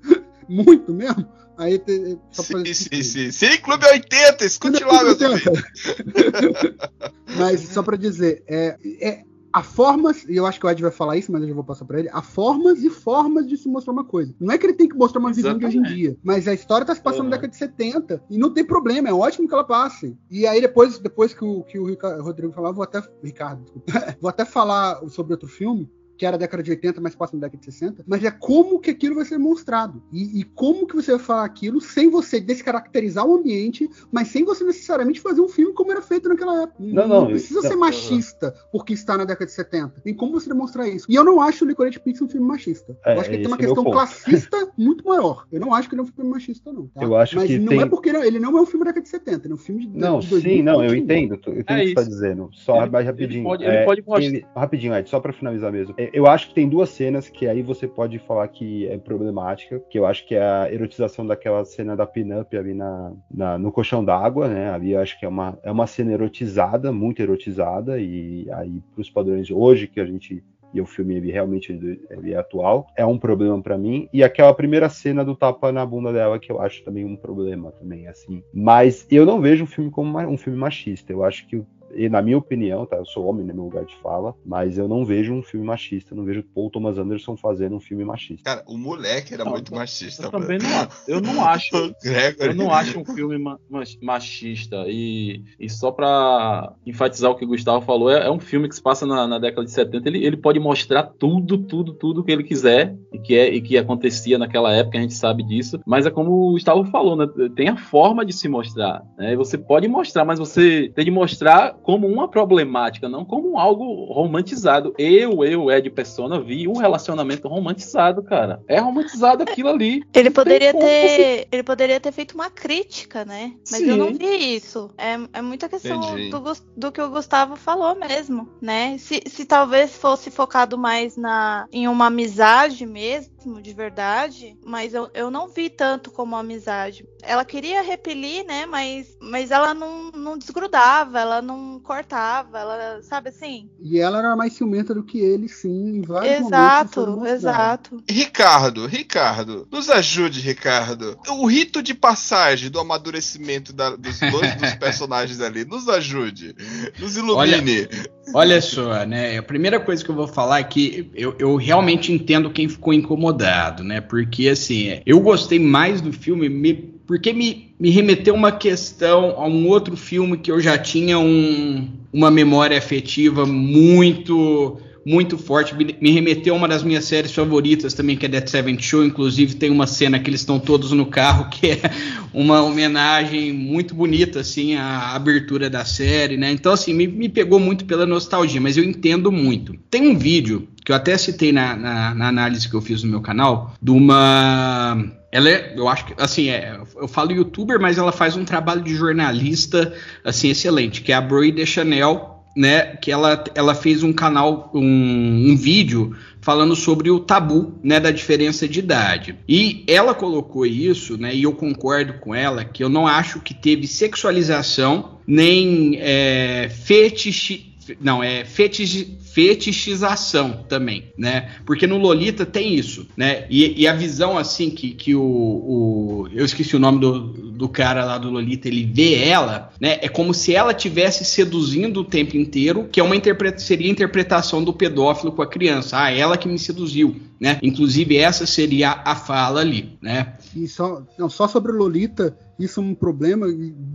muito mesmo, aí tem. Só Sim, sim, sim. Cine Clube 80, escute lá, amigos. [laughs] Mas só pra dizer, é, é, há formas, e eu acho que o Ed vai falar isso, mas eu já vou passar pra ele, há formas e formas de se mostrar uma coisa. Não é que ele tem que mostrar uma visão de hoje em Exatamente. dia, mas a história tá se passando Uhum. na década de 70, e não tem problema, é ótimo que ela passe. E aí depois, depois que o, que o Rodrigo falar, eu vou até. Ricardo, desculpa. [laughs] vou até falar sobre outro filme, que era da década de 80, mas passa na década de 60, mas é como que aquilo vai ser mostrado. E, e como que você vai falar aquilo sem você descaracterizar o ambiente, mas sem você necessariamente fazer um filme como era feito naquela época. Não, não, precisa não, ser machista porque está na década de 70. Tem como você demonstrar isso. E eu não acho o Licorice Pizza um filme machista. É, eu acho que ele tem uma é questão classista [laughs] muito maior. Eu não acho que ele é um filme machista, não. tá? Eu acho mas que não tem- é porque ele, ele não é um filme da década de 70, ele é um filme de Não, de sim, não, eu 2021. entendo, eu entendo o que você está dizendo. Só Ele- mais ele rapidinho. pode- ele é, pode mostrar- ele- rapidinho, Ed, só para finalizar mesmo. Eu acho que tem duas cenas que aí você pode falar que é problemática, que eu acho que é a erotização daquela cena da pinup ali na, na- no colchão d'água, né? Ali eu acho que é uma, é uma cena erotizada, muito erotizada, e aí pros padrões de hoje que a gente e o filme ele realmente ele é atual, é um problema pra mim. E aquela primeira cena do tapa na bunda dela que eu acho também um problema também assim. Mas eu não vejo o filme como um filme machista. Eu acho que e na minha opinião, tá? Eu sou homem no meu lugar de fala, mas eu não vejo um filme machista, não vejo Paul Thomas Anderson fazendo um filme machista. Cara, o moleque era Não, muito eu- machista. Eu também não acho. Eu não acho. [laughs] Eu não acho um filme ma- mach- machista. E, e só pra enfatizar o que o Gustavo falou, é, é um filme que se passa na, na década de 70. Ele, ele pode mostrar tudo, tudo, tudo que ele quiser e que, é, e que acontecia naquela época, a gente sabe disso. Mas é como o Gustavo falou, né? Tem a forma de se mostrar. Né? E Você pode mostrar, mas você tem de mostrar como uma problemática, não como algo romantizado. Eu, eu, Ed Persona, vi um relacionamento romantizado, cara. É romantizado aquilo ali. Ele poderia ter, ele poderia ter feito uma crítica, né? Mas eu não Sim. vi isso. É, é muita questão do, do que o Gustavo falou mesmo, né? Se, se talvez fosse focado mais na em uma amizade mesmo, de verdade, mas eu, eu não vi tanto como amizade. Ela queria repelir, né? Mas, mas ela não, não desgrudava, ela não cortava, ela, sabe assim? E ela era mais ciumenta do que ele, sim, em vários. Exato, exato. Ricardo, Ricardo, nos ajude, Ricardo. O rito de passagem do amadurecimento da- dos dois dos [laughs] personagens ali, nos ajude. Nos ilumine. Olha só, né? A primeira coisa que eu vou falar é que eu, eu realmente entendo quem ficou incomodado, né? Porque, assim, eu gostei mais do filme me- porque me, me remeteu uma questão a um outro filme que eu já tinha um- uma memória afetiva muito muito forte, me, me remeteu a uma das minhas séries favoritas também, que é Dead Seventh Show, inclusive tem uma cena que eles estão todos no carro, [laughs] que é uma homenagem muito bonita, assim, à abertura da série, né? Então, assim, me, me pegou muito pela nostalgia, mas eu entendo muito. Tem um vídeo que eu até citei na, na, na análise que eu fiz no meu canal, de uma ela é, eu acho que, assim, é, eu falo youtuber, mas ela faz um trabalho de jornalista, assim, excelente, que é a Brie Deschanel, né, que ela, ela fez um canal, um, um vídeo falando sobre o tabu, né, da diferença de idade. E ela colocou isso, né, e eu concordo com ela, que eu não acho que teve sexualização, nem é, fetiche, não, é fetiche, fetichização também, né? Porque no Lolita tem isso, né? E, e a visão assim que, que o, o- eu esqueci o nome do, do cara lá do Lolita, ele vê ela, né? É como se ela tivesse seduzindo o tempo inteiro, que é uma interpreta, seria a interpretação do pedófilo com a criança. Ah, ela que me seduziu, né? Inclusive essa seria a fala ali, né? E só, não, só sobre o Lolita, isso é um problema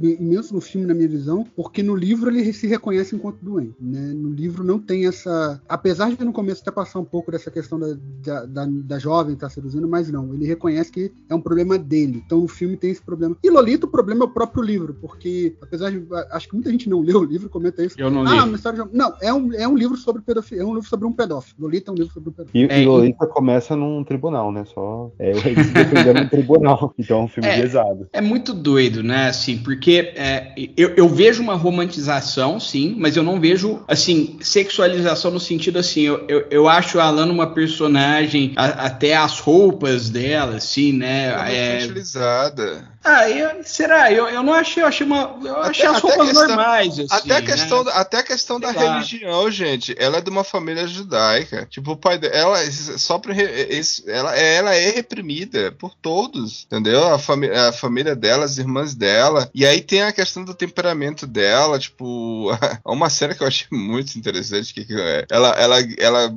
imenso no filme, na minha visão, porque no livro ele se reconhece enquanto doente. Né? No livro não tem essa. Apesar de no começo até passar um pouco dessa questão da, da, da, da jovem estar seduzindo, mas não. Ele reconhece que é um problema dele. Então o filme tem esse problema. E Lolita, o problema é o próprio livro, porque apesar de. Acho que muita gente não [laughs] leu o livro, comenta isso. Eu não ah, li. uma história de... Não, é um, é um livro sobre pedofilia. É um livro sobre um pedófilo. Lolita é um livro sobre um pedófilo. E, É, e Lolita começa num tribunal, né? Só é, ele se defendendo num tribunal. [laughs] Então é um filme É. pesado. É muito doido, né? Assim, porque é, eu, eu vejo uma romantização, sim, mas eu não vejo, assim, sexualização no sentido assim. Eu, eu, eu acho a Alana uma personagem, a- até as roupas dela, assim, né? É, Infantilizada. Ah, eu- será? Eu, eu não achei, eu achei uma. Eu achei as roupas questão- normais, assim. até a né? questão, até a questão da lá. religião, gente. Ela é de uma família judaica. Tipo, o pai dela esse- Ela, ela é reprimida por todos, entendeu? A, fami a família dela, as irmãs dela. E aí tem a questão do temperamento dela. Tipo, [laughs] uma cena que eu achei muito interessante. Que, que é, ela, ela, ela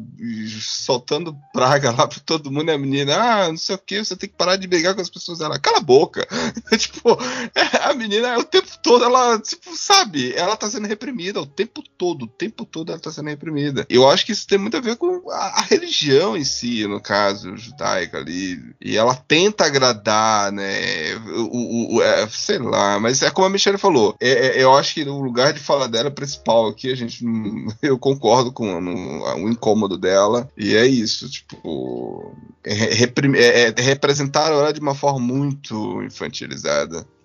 soltando praga [laughs] lá pra todo mundo. E a menina, ah, não sei o que, você tem que parar de brigar com as pessoas. Ela, cala a boca. [laughs] tipo, a menina o tempo todo, ela, tipo, sabe, ela tá sendo reprimida o tempo todo, o tempo todo ela tá sendo reprimida. Eu acho que isso tem muito a ver com a, a religião em si, no caso, judaica ali. E ela tenta agradar, né? O, o- o- é, sei lá, mas é como a Michelle falou. é- é- eu acho que o lugar de fala dela principal aqui, a gente. [laughs] Eu concordo com no- o incômodo dela. E é isso, tipo. É, é- é representar ela de uma forma muito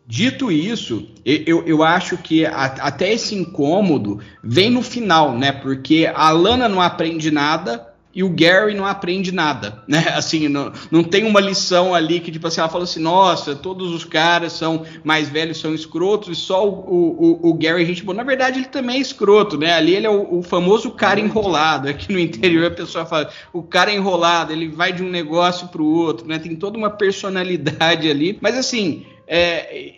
Dito isso, eu, eu, eu acho que a- até esse incômodo vem no final, né? Porque a Lana não aprende nada e o Gary não aprende nada, né? [laughs] Assim, não, não tem uma lição ali que, tipo assim, ela fala assim, nossa, todos os caras são mais velhos, são escrotos, e só o, o, o- o Gary, gente, bom, na verdade ele também é escroto, né? Ali ele é o, o famoso cara enrolado, aqui no interior a pessoa fala, o cara é enrolado, ele vai de um negócio pro outro, né? Tem toda uma personalidade ali, mas assim, é,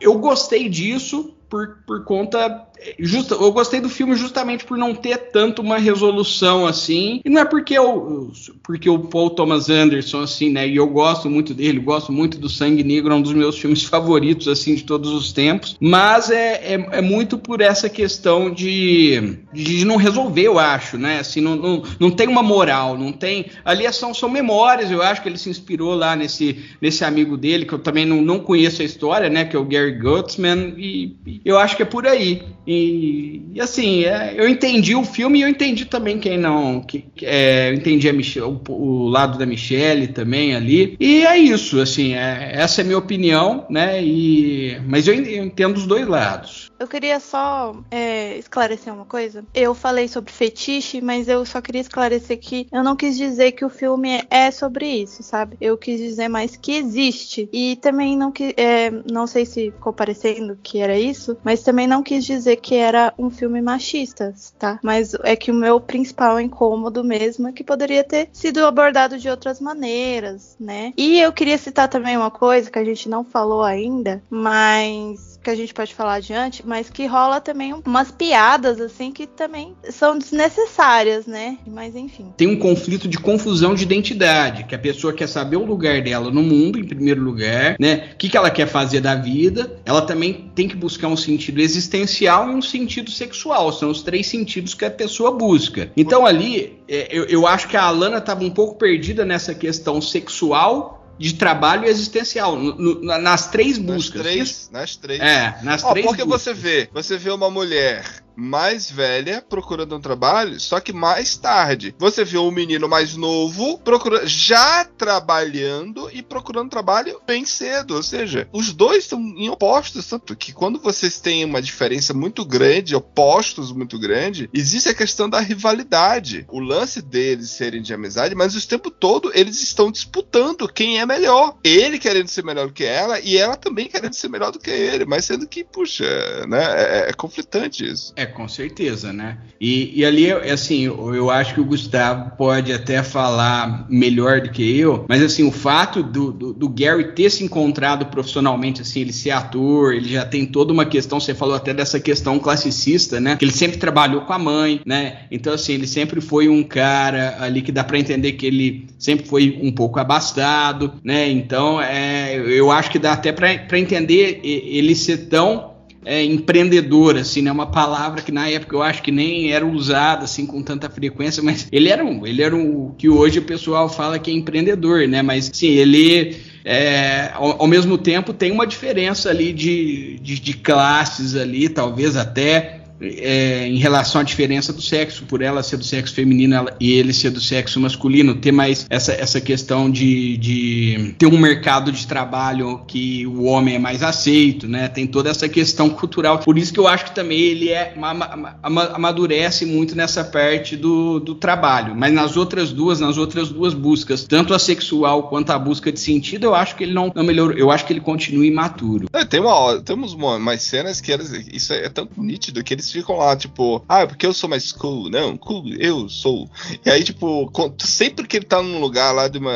eu gostei disso por, por conta. Justa, eu gostei do filme justamente por não ter tanto uma resolução assim. E não é porque eu, porque o Paul Thomas Anderson, assim, né? E eu gosto muito dele, gosto muito do Sangue Negro, é um dos meus filmes favoritos, assim, de todos os tempos. Mas é, é, é muito por essa questão de, de não resolver, eu acho, né? Assim, não, não, não tem uma moral, não tem. Ali são, são memórias, eu acho que ele se inspirou lá nesse, nesse amigo dele, que eu também não, não conheço a história, né? Que é o Gary Gutzman, e eu acho que é por aí. E, e assim, é, eu entendi o filme e eu entendi também quem não. Que, é, eu entendi o, o lado da Michelle também ali. E é isso, assim, é- essa é minha opinião, né? E, mas eu entendo os dois lados. Eu queria só é, esclarecer uma coisa. Eu falei sobre fetiche, mas eu só queria esclarecer que eu não quis dizer que o filme é sobre isso, sabe? Eu quis dizer mais que existe. E também não que, é, não sei se ficou parecendo que era isso, mas também não quis dizer que era um filme machista, tá? Mas é que o meu principal incômodo mesmo é que poderia ter sido abordado de outras maneiras, né? E eu queria citar também uma coisa que a gente não falou ainda, mas que a gente pode falar adiante, mas que rola também umas piadas assim que também são desnecessárias, né? Mas enfim. Tem um conflito de confusão de identidade, que a pessoa quer saber o lugar dela no mundo, em primeiro lugar, né? O que, que ela quer fazer da vida. Ela também tem que buscar um sentido existencial e um sentido sexual. São os três sentidos que a pessoa busca. Então ali, é, eu, eu acho que a Alana estava um pouco perdida nessa questão sexual, de trabalho existencial, no- no- na- nas três Nas buscas. três, nas três. É, nas Ó, três porque buscas. você vê, você vê uma mulher mais velha procurando um trabalho, só que mais tarde. Você vê um menino mais novo procurando, já trabalhando e procurando trabalho bem cedo. Ou seja, os dois estão em opostos, tanto que quando vocês têm uma diferença muito grande, opostos muito grande, existe a questão da rivalidade. O lance deles serem de amizade, mas o tempo todo eles estão disputando quem é melhor. Ele querendo ser melhor do que ela e ela também querendo ser melhor do que ele, mas sendo que, puxa, né, é, é conflitante isso. É, com certeza, né? E, e ali, é assim, eu, eu acho que o Gustavo pode até falar melhor do que eu, mas assim, o fato do, do, do Gary ter se encontrado profissionalmente, assim, ele ser ator, ele já tem toda uma questão, você falou até dessa questão classicista, né? Que ele sempre trabalhou com a mãe, né? Então, assim, ele sempre foi um cara ali que dá pra entender que ele sempre foi um pouco abastado, né? Então, é, eu acho que dá até pra entender ele ser tão é, empreendedor, assim, né? Uma palavra que na época eu acho que nem era usada assim com tanta frequência, mas ele era um, ele era um que hoje o pessoal fala que é empreendedor, né? Mas sim, ele é, ao, ao mesmo tempo tem uma diferença ali de, de, de classes ali, talvez até é, em relação à diferença do sexo, por ela ser do sexo feminino ela- e ele ser do sexo masculino, ter mais essa, essa questão de, de ter um mercado de trabalho que o homem é mais aceito, né? Tem toda essa questão cultural. Por isso que eu acho que também ele é ma- ma- ama- amadurece muito nessa parte do, do trabalho. Mas nas outras duas, nas outras duas buscas, tanto a sexual quanto a busca de sentido, eu acho que ele não, não melhorou. Eu acho que ele continua imaturo. É, tem uma temos uma, umas cenas que isso é tão nítido que eles ficam lá, tipo, ah, é porque eu sou mais cool. Não, cool, eu sou. E aí, tipo, sempre que ele tá num lugar lá de uma.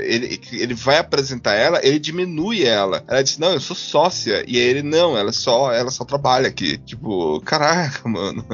Ele, ele vai apresentar ela, ele diminui ela. Ela diz, não, eu sou sócia. E ele, não, ela só, ela só trabalha aqui. Tipo, caraca, mano.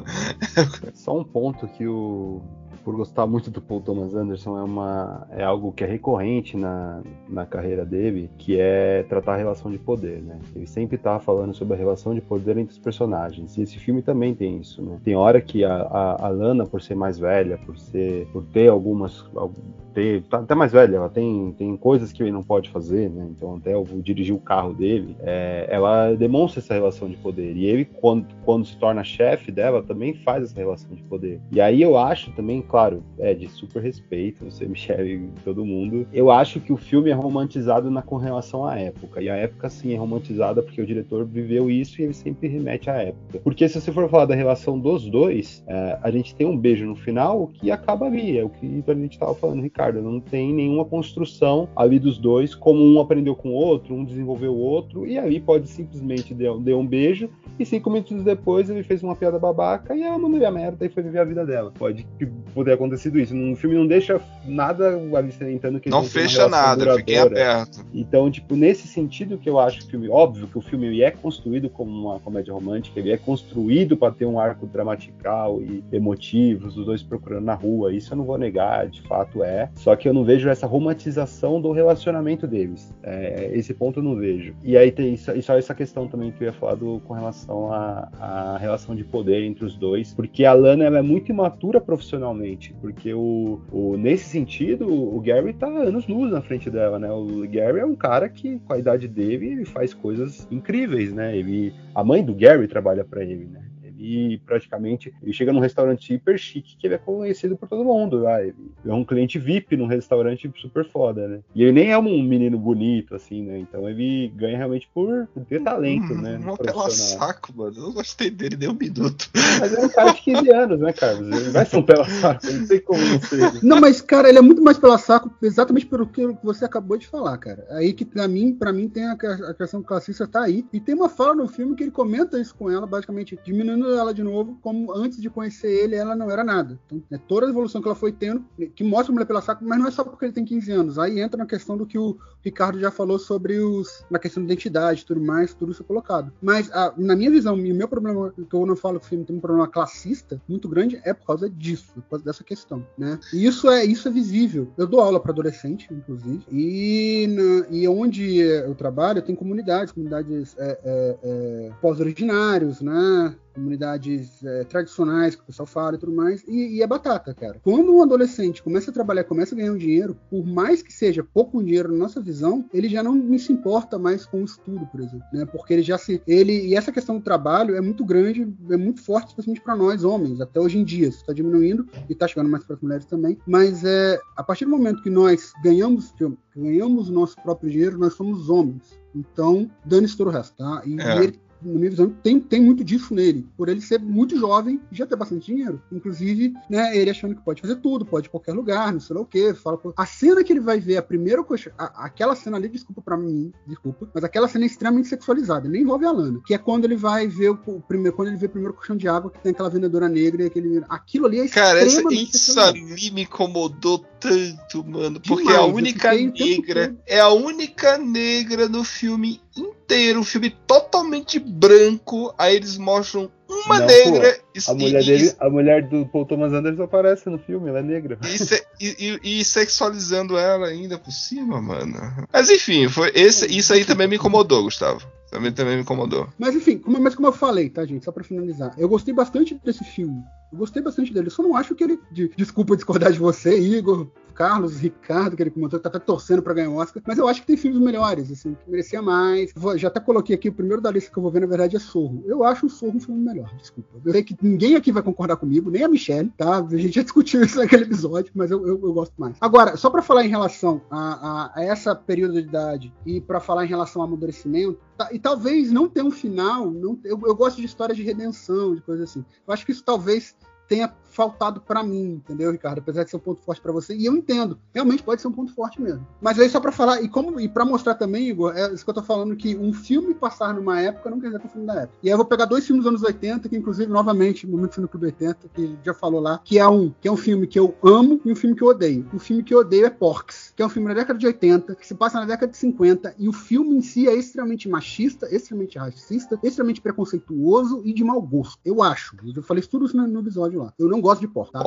Só um ponto que o. Por gostar muito do Paul Thomas Anderson, é, uma, é algo que é recorrente na, na carreira dele, que é tratar a relação de poder, né? Ele sempre tá falando sobre a relação de poder entre os personagens. E esse filme também tem isso, né? Tem hora que a, a, a Lana, por ser mais velha, por ser. por ter algumas. al- Ter, tá até mais velha, ela tem, tem coisas que ele não pode fazer, né? Então até eu vou dirigir o carro dele. é, ela demonstra essa relação de poder. E ele, quando, quando se torna chefe dela, também faz essa relação de poder. E aí eu acho também, claro, é de super respeito, você, Michelle e todo mundo. Eu acho que o filme é romantizado na, com relação à época. E a época, sim, é romantizada porque o diretor viveu isso e ele sempre remete à época. Porque se você for falar da relação dos dois, é, a gente tem um beijo no final que acaba ali. É o que a gente estava falando, Ricardo. Não tem nenhuma construção ali dos dois, como um aprendeu com o outro, um desenvolveu o outro, e ali pode simplesmente deu, deu um beijo e cinco minutos depois ele fez uma piada babaca e ela mandou a merda e foi viver a vida dela. Pode poder ter acontecido isso. No filme não deixa nada ali salientando que Não fecha nada, duradoura. aberto. Então, tipo, nesse sentido que eu acho que o filme, óbvio que o filme é construído como uma comédia romântica, ele é construído para ter um arco dramatical e emotivos, os dois procurando na rua, isso eu não vou negar, de fato é. Só que eu não vejo essa romantização do relacionamento deles. É, esse ponto eu não vejo. E aí tem só, e só essa questão também que eu ia falar do, com relação à, à relação de poder entre os dois, porque a Lana ela é muito imatura profissionalmente, porque o, o- nesse sentido o Gary tá anos luz na frente dela, né? O Gary é um cara que com a idade dele ele faz coisas incríveis, né? Ele, a mãe do Gary trabalha para ele, né? Ele praticamente ele chega num restaurante hiper chique que ele é conhecido por todo mundo. Ah, ele é um cliente VIP num restaurante super foda, né? E ele nem é um menino bonito, assim, né? Então ele ganha realmente por ter talento, né? Um no pela saco, mano. Eu não gostei dele nem um minuto. Mas é um cara de 15 anos, né, Carlos? Ele vai ser um pela saco, não tem como não ser. Não, mas, cara, ele é muito mais pela saco, exatamente pelo que você acabou de falar, cara. Aí que, pra mim, pra mim tem a, a questão classista tá aí. E tem uma fala no filme que ele comenta isso com ela, basicamente, diminuindo ela de novo, como antes de conhecer ele, ela não era nada. Então, é toda a evolução que ela foi tendo, que mostra a mulher pela saco, mas não é só porque ele tem 15 anos. Aí entra na questão do que o Ricardo já falou sobre os. na questão da identidade tudo mais, tudo isso é colocado. Mas, a- na minha visão, o meu problema, que eu não falo que o filme tem um problema classista muito grande, é por causa disso, por causa dessa questão, né? E isso é, isso é visível. Eu dou aula para adolescente, inclusive, e, na- e onde eu trabalho, tem comunidades, comunidades é, é, é, pós-originários, né? Comunidades é, tradicionais que o pessoal fala e tudo mais, e, e é batata, cara. Quando um adolescente começa a trabalhar, começa a ganhar um dinheiro, por mais que seja pouco dinheiro na nossa visão, ele já não se importa mais com o estudo, por exemplo, né? Porque ele já se. Ele, e essa questão do trabalho é muito grande, é muito forte, especialmente para nós, homens, até hoje em dia. Isso está diminuindo e está chegando mais para as mulheres também. Mas é, a partir do momento que nós ganhamos, que ganhamos o nosso próprio dinheiro, nós somos homens. Então, dane-se todo o resto, tá? E, É. e ele na minha visão, tem, tem muito disso nele, por ele ser muito jovem e já ter bastante dinheiro. Inclusive, né, ele achando que pode fazer tudo, pode ir em qualquer lugar, não sei lá o que. Fala, a cena que ele vai ver, a primeira coisa. a- Aquela cena ali, desculpa pra mim, desculpa, mas aquela cena é extremamente sexualizada, nem envolve a Lana. Que é quando ele vai ver o, o primeiro, quando ele vê o primeiro colchão de água que tem aquela vendedora negra e aquele. Aquilo ali é Cara, essa- isso ali me incomodou tanto, mano. Porque Demais, a única negra. É a única negra no filme inteiro. Um filme totalmente branco. Aí eles mostram uma Não, negra. pô, A mulher e- dele, a mulher do Paul Thomas Anderson aparece no filme, ela é negra. E, se- e- e- e sexualizando ela ainda por cima, mano. Mas enfim, foi esse, isso aí também me incomodou, Gustavo. Também, também me incomodou. Mas enfim, como, mas como eu falei, tá, gente? Só pra finalizar. Eu gostei bastante desse filme. Eu gostei bastante dele. Eu só não acho que ele. de- desculpa discordar de você, Igor, Carlos, Ricardo, que ele comentou, tá até torcendo pra ganhar o Oscar. Mas eu acho que tem filmes melhores, assim, que merecia mais. Vou- já até coloquei aqui, o primeiro da lista que eu vou ver, na verdade, é Sorro. Eu acho o Sorro um filme melhor, desculpa. Eu sei que ninguém aqui vai concordar comigo, nem a Michelle, tá? A gente já [laughs] discutiu isso naquele episódio, mas eu, eu, eu gosto mais. Agora, só pra falar em relação a, a- a essa período de idade e pra falar em relação ao amadurecimento, tá- e talvez não ter um final, não, eu, eu gosto de histórias de redenção, de coisas assim. Eu acho que isso talvez tenha faltado pra mim, entendeu, Ricardo? Apesar de ser um ponto forte pra você, e eu entendo, realmente pode ser um ponto forte mesmo. Mas aí só pra falar e como e para mostrar também, Igor, é isso que eu tô falando que um filme passar numa época não quer dizer que é um filme da época. E aí eu vou pegar dois filmes dos anos 80, que inclusive novamente, Momento Filme Clube 80, que já falou lá, que é um, que é um filme que eu amo e um filme que eu odeio. O filme que eu odeio é Porks, que é um filme da década de 80, que se passa na década de 50 e o filme em si é extremamente machista, extremamente racista, extremamente preconceituoso e de mau gosto. Eu acho. Eu falei isso tudo isso no, no episódio lá. Eu não gosto de Porks, tá?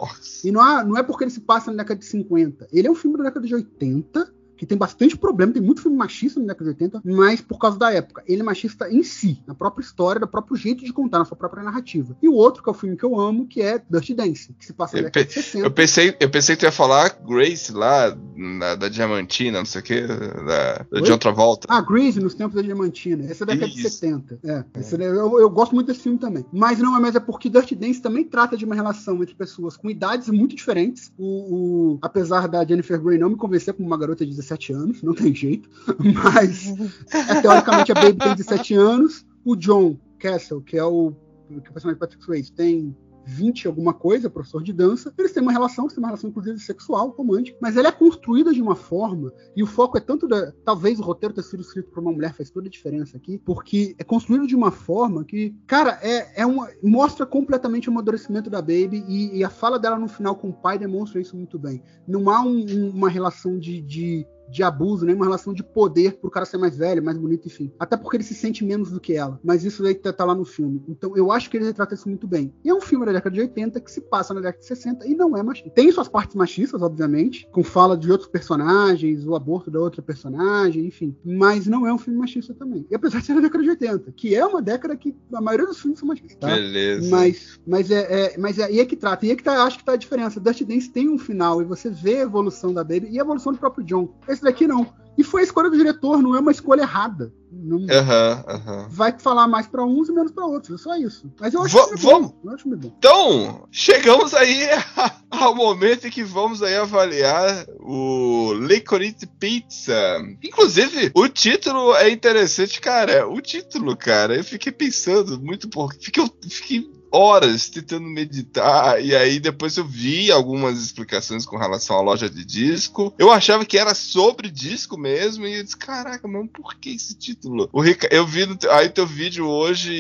E não, há- não é porque ele se passa na década de 50. Ele é um filme da década de 80, que tem bastante problema, tem muito filme machista na década de 80, mas por causa da época. Ele é machista em si, na própria história, do próprio jeito de contar, na sua própria narrativa. E o outro, que é o filme que eu amo, que é Dirty Dancing, que se passa na Eu, década de 60. eu pensei, eu pensei que tu ia falar Grace lá, na- da Diamantina, não sei o que, da, da Oi? John Travolta. Ah, Grease, nos tempos da Diamantina. Esse é da década de Isso. 70. É, esse daí- eu, eu gosto muito desse filme também. Mas não é mais, é porque Dirty Dance também trata de uma relação entre pessoas com idades muito diferentes. O, o- apesar da Jennifer Grey não me convencer como uma garota de 17 anos, não tem jeito. [laughs] Mas, é, teoricamente, a Baby tem 17 anos. O John Castle, que é o, que é o personagem de Patrick Swayze, tem 20 alguma coisa, professor de dança. Eles têm uma relação, têm uma relação inclusive sexual, romântica, mas ela é construída de uma forma, e o foco é tanto da. Talvez o roteiro ter sido escrito por uma mulher faz toda a diferença aqui, porque é construído de uma forma que, cara, é, é uma. mostra completamente o amadurecimento da Baby, e, e a fala dela no final com o pai demonstra isso muito bem. Não há um- uma relação de- de de abuso, nem uma relação de poder pro cara ser mais velho, mais bonito, enfim. Até porque ele se sente menos do que ela. Mas isso daí tá, tá lá no filme. Então eu acho que ele retrata isso muito bem. E é um filme da década de 80 que se passa na década de 60 e não é machista. Tem suas partes machistas, obviamente, com fala de outros personagens, o aborto da outra personagem, enfim. Mas não é um filme machista também. E apesar de ser na década de 80, que é uma década que a maioria dos filmes são machistas. Tá? Beleza. Mas, mas é, é- mas é, e é que trata, e é que tá, acho que tá a diferença. Dirty Dance tem um final e você vê a evolução da Baby e a evolução do próprio John. Esse daqui não. E foi a escolha do diretor, não é uma escolha errada. Não Aham, aham. vai falar mais pra uns e menos pra outros, é só isso. Mas eu acho Va- que vamos- bom. Eu acho bom. Então, chegamos aí [laughs] ao momento em que vamos aí avaliar o Licorice Pizza. Inclusive, o título é interessante, cara. O título, cara, eu fiquei pensando muito por. Fiquei, fiquei horas tentando meditar e aí depois eu vi algumas explicações com relação à loja de disco. Eu achava que era sobre disco mesmo e eu disse, caraca, mas por que esse título? O Rica... Eu vi no aí teu vídeo hoje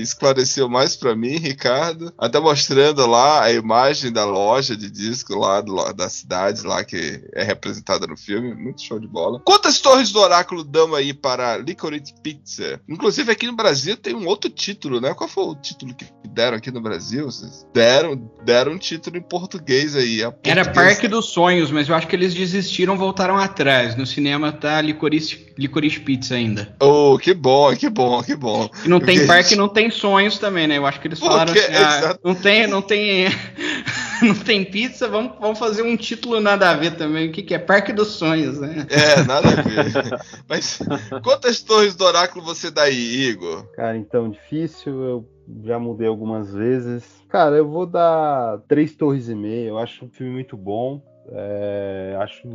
esclareceu mais pra mim, Ricardo, até mostrando lá a imagem da loja de disco lá do- da cidade lá que é representada no filme, muito show de bola. Quantas torres do oráculo damos aí para Licorice Pizza? Inclusive aqui no Brasil tem um outro título, né? Qual foi o título que deram aqui no Brasil? Vocês deram, deram um título em português aí. a Era português- Parque dos Sonhos, mas eu acho que eles desistiram, voltaram atrás. No cinema tá Licorice, Licorice Pizza ainda. Oh, que bom, que bom, que bom. E não tem Porque, parque, gente, não tem sonhos também, né? Eu acho que eles Porque, falaram assim, ah, não tem, não tem, [laughs] não tem pizza, vamos, vamos fazer um título nada a ver também. O que, que é Parque dos Sonhos, né? É, nada a ver. [laughs] Mas quantas torres do oráculo você dá aí, Igor? Cara, então, difícil, eu já mudei algumas vezes. Cara, eu vou dar três torres e meia. Eu acho um filme muito bom. É, acho,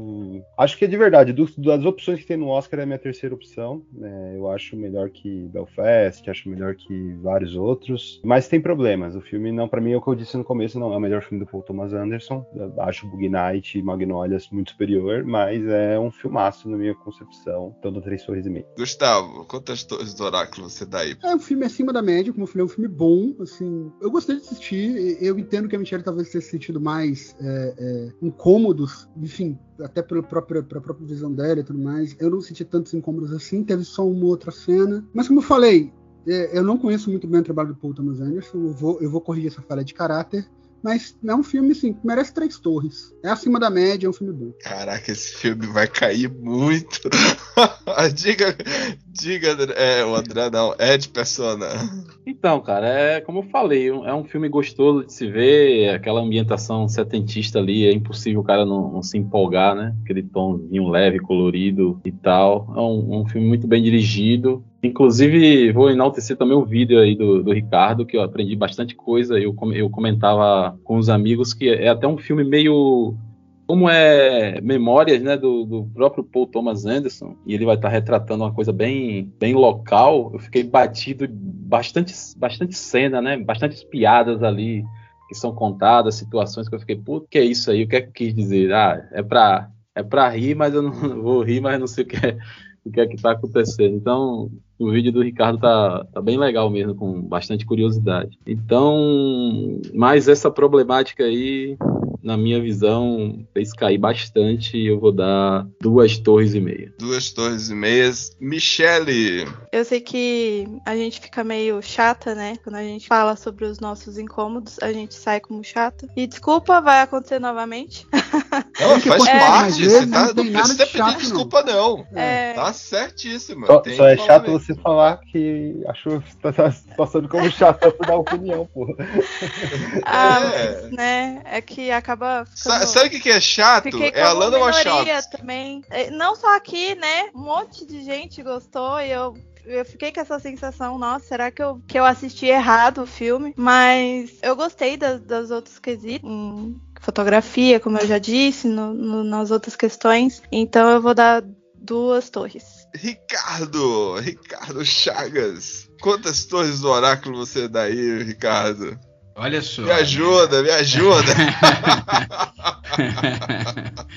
acho que é de verdade. dos- das opções que tem no Oscar é a minha terceira opção. né? eu acho melhor que Belfast, acho melhor que vários outros. Mas tem problemas. O filme não, para mim, é o que eu disse no começo, não é o melhor filme do Paul Thomas Anderson. Eu acho Bug Night e Magnolias muito superior, mas é um filmaço na minha concepção. Então, dou três torres e meia. Gustavo, quantas torres do oráculo você dá aí? É um filme acima da média, como eu falei, é um filme bom, assim, eu gostei de assistir, eu entendo que a Michelle talvez tenha se sentido mais é, é, incômodos, enfim, até pela própria, pela própria visão dela e tudo mais, eu não senti tantos incômodos assim, teve só uma outra cena, mas como eu falei, é, eu não conheço muito bem o trabalho do Paul Thomas Anderson, eu vou, eu vou corrigir essa falha de caráter, mas é um filme, assim, que merece três torres, é acima da média, é um filme bom. Caraca, esse filme vai cair muito. [laughs] diga, diga, André- é, o André não, Ed Persona. Então, cara, é como eu falei, é um filme gostoso de se ver, aquela ambientação setentista ali, é impossível o cara não, não se empolgar, né? Aquele tomzinho leve, colorido e tal. É um, um filme muito bem dirigido. Inclusive, vou enaltecer também o vídeo aí do, do Ricardo, que eu aprendi bastante coisa. Eu, eu comentava com os amigos que é até um filme meio como é memórias né, do, do próprio Paul Thomas Anderson, e ele vai estar retratando uma coisa bem, bem local, eu fiquei batido bastante, bastante cena, né? Bastantes piadas ali que são contadas, situações que eu fiquei, puto, que é isso aí? O que é que quis dizer? Ah, é pra, é pra rir, mas eu não [laughs] vou rir, mas não sei o que é, o que é que tá acontecendo. Então, o vídeo do Ricardo tá, tá bem legal mesmo, com bastante curiosidade. Então, mas essa problemática aí, na minha visão, fez cair bastante e eu vou dar duas torres e meia. Duas torres e meias. Michele, Eu sei que a gente fica meio chata, né? Quando a gente fala sobre os nossos incômodos, a gente sai como chata. E desculpa, vai acontecer novamente. [laughs] não, faz acontecer parte, você tá, não não precisa pedir chato, não. desculpa não. É, Tá certíssimo. Só, só é chato falar falar que achou que tá tá passando como chato por dar opinião, pô. ah, É. mas, né? É que acaba ficando... Sabe o que que é chato? Fiquei É a Lana minoria Wachowski. também. É, Não só aqui, né? Um monte de gente gostou e eu. Eu fiquei com essa sensação, nossa, será que eu, que eu assisti errado o filme? Mas eu gostei das, das outras quesitos. em fotografia, como eu já disse, no- no- nas outras questões. Então eu vou dar duas torres. Ricardo, Ricardo Chagas. Quantas torres do oráculo você dá aí, Ricardo? Olha só. Me ajuda, me ajuda. [laughs]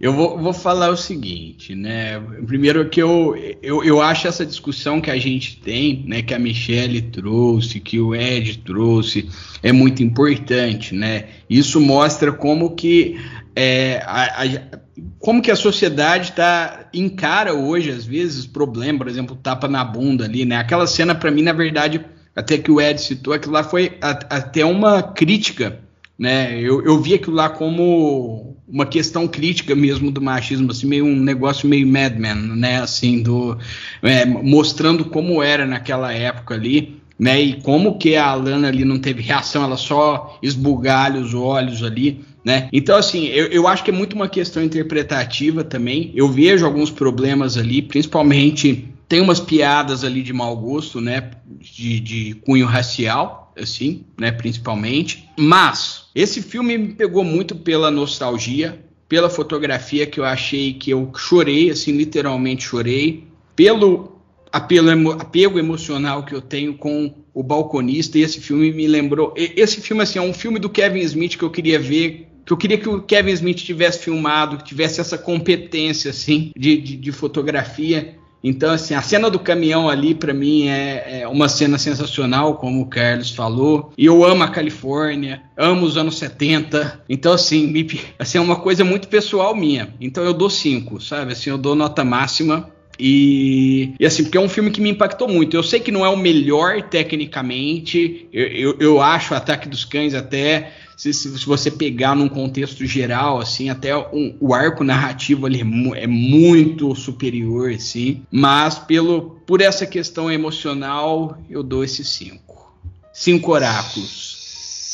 Eu vou, vou falar o seguinte, né? Primeiro que eu, eu, eu acho essa discussão que a gente tem, né? Que a Michelle trouxe, que o Ed trouxe, é muito importante, né? Isso mostra como que é, a, a- como que a sociedade tá, encara hoje, às vezes, problema, por exemplo, tapa na bunda ali, né? Aquela cena, para mim, na verdade, até que o Ed citou, aquilo lá foi a- até uma crítica né? Eu, eu vi aquilo lá como uma questão crítica mesmo do machismo, assim, meio um negócio meio Mad Men, né? Assim, do é, mostrando como era naquela época ali, né? E como que a Alana ali não teve reação, ela só esbugalha os olhos ali, né? Então, assim, eu, eu acho que é muito uma questão interpretativa também. Eu vejo alguns problemas ali, principalmente Tem umas piadas ali de mau gosto, né? De, de cunho racial, assim, né? Principalmente. Mas esse filme me pegou muito pela nostalgia, pela fotografia que eu achei que eu chorei, assim, literalmente chorei, pelo apelo, apego emocional que eu tenho com o balconista. E esse filme me lembrou. Esse filme, assim, é um filme do Kevin Smith que eu queria ver que eu queria que o Kevin Smith tivesse filmado, que tivesse essa competência assim de, de, de fotografia. Então, assim, a cena do caminhão ali, para mim, é, é, uma cena sensacional, como o Carlos falou. E eu amo a Califórnia, amo os anos 70. Então, assim, me, [laughs] assim, é uma coisa muito pessoal minha. Então, eu dou cinco, sabe? Assim, eu dou nota máxima. E, e, assim, porque é um filme que me impactou muito. Eu sei que não é o melhor tecnicamente, eu, eu, eu acho Ataque dos Cães até se, se, você pegar num contexto geral, assim, até um, o arco narrativo ali é, é, muito superior, assim, mas pelo, por essa questão emocional, eu dou esses cinco. Cinco oráculos.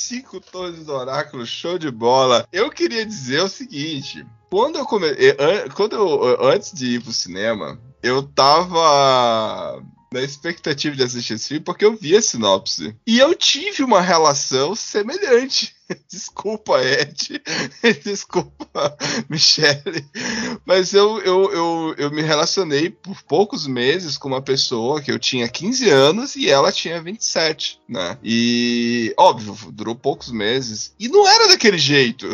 Cinco torres do oráculo, show de bola. Eu queria dizer o seguinte: quando eu comecei, quando eu, antes de ir pro cinema, eu tava na expectativa de assistir esse filme porque eu vi a sinopse. E eu tive uma relação semelhante. [laughs] Desculpa, Ed. [laughs] Desculpa, Michelle. Mas eu, eu, eu, eu me relacionei por poucos meses com uma pessoa que eu tinha 15 anos e ela tinha 27, né? E, óbvio, durou poucos meses. E não era daquele jeito. [laughs]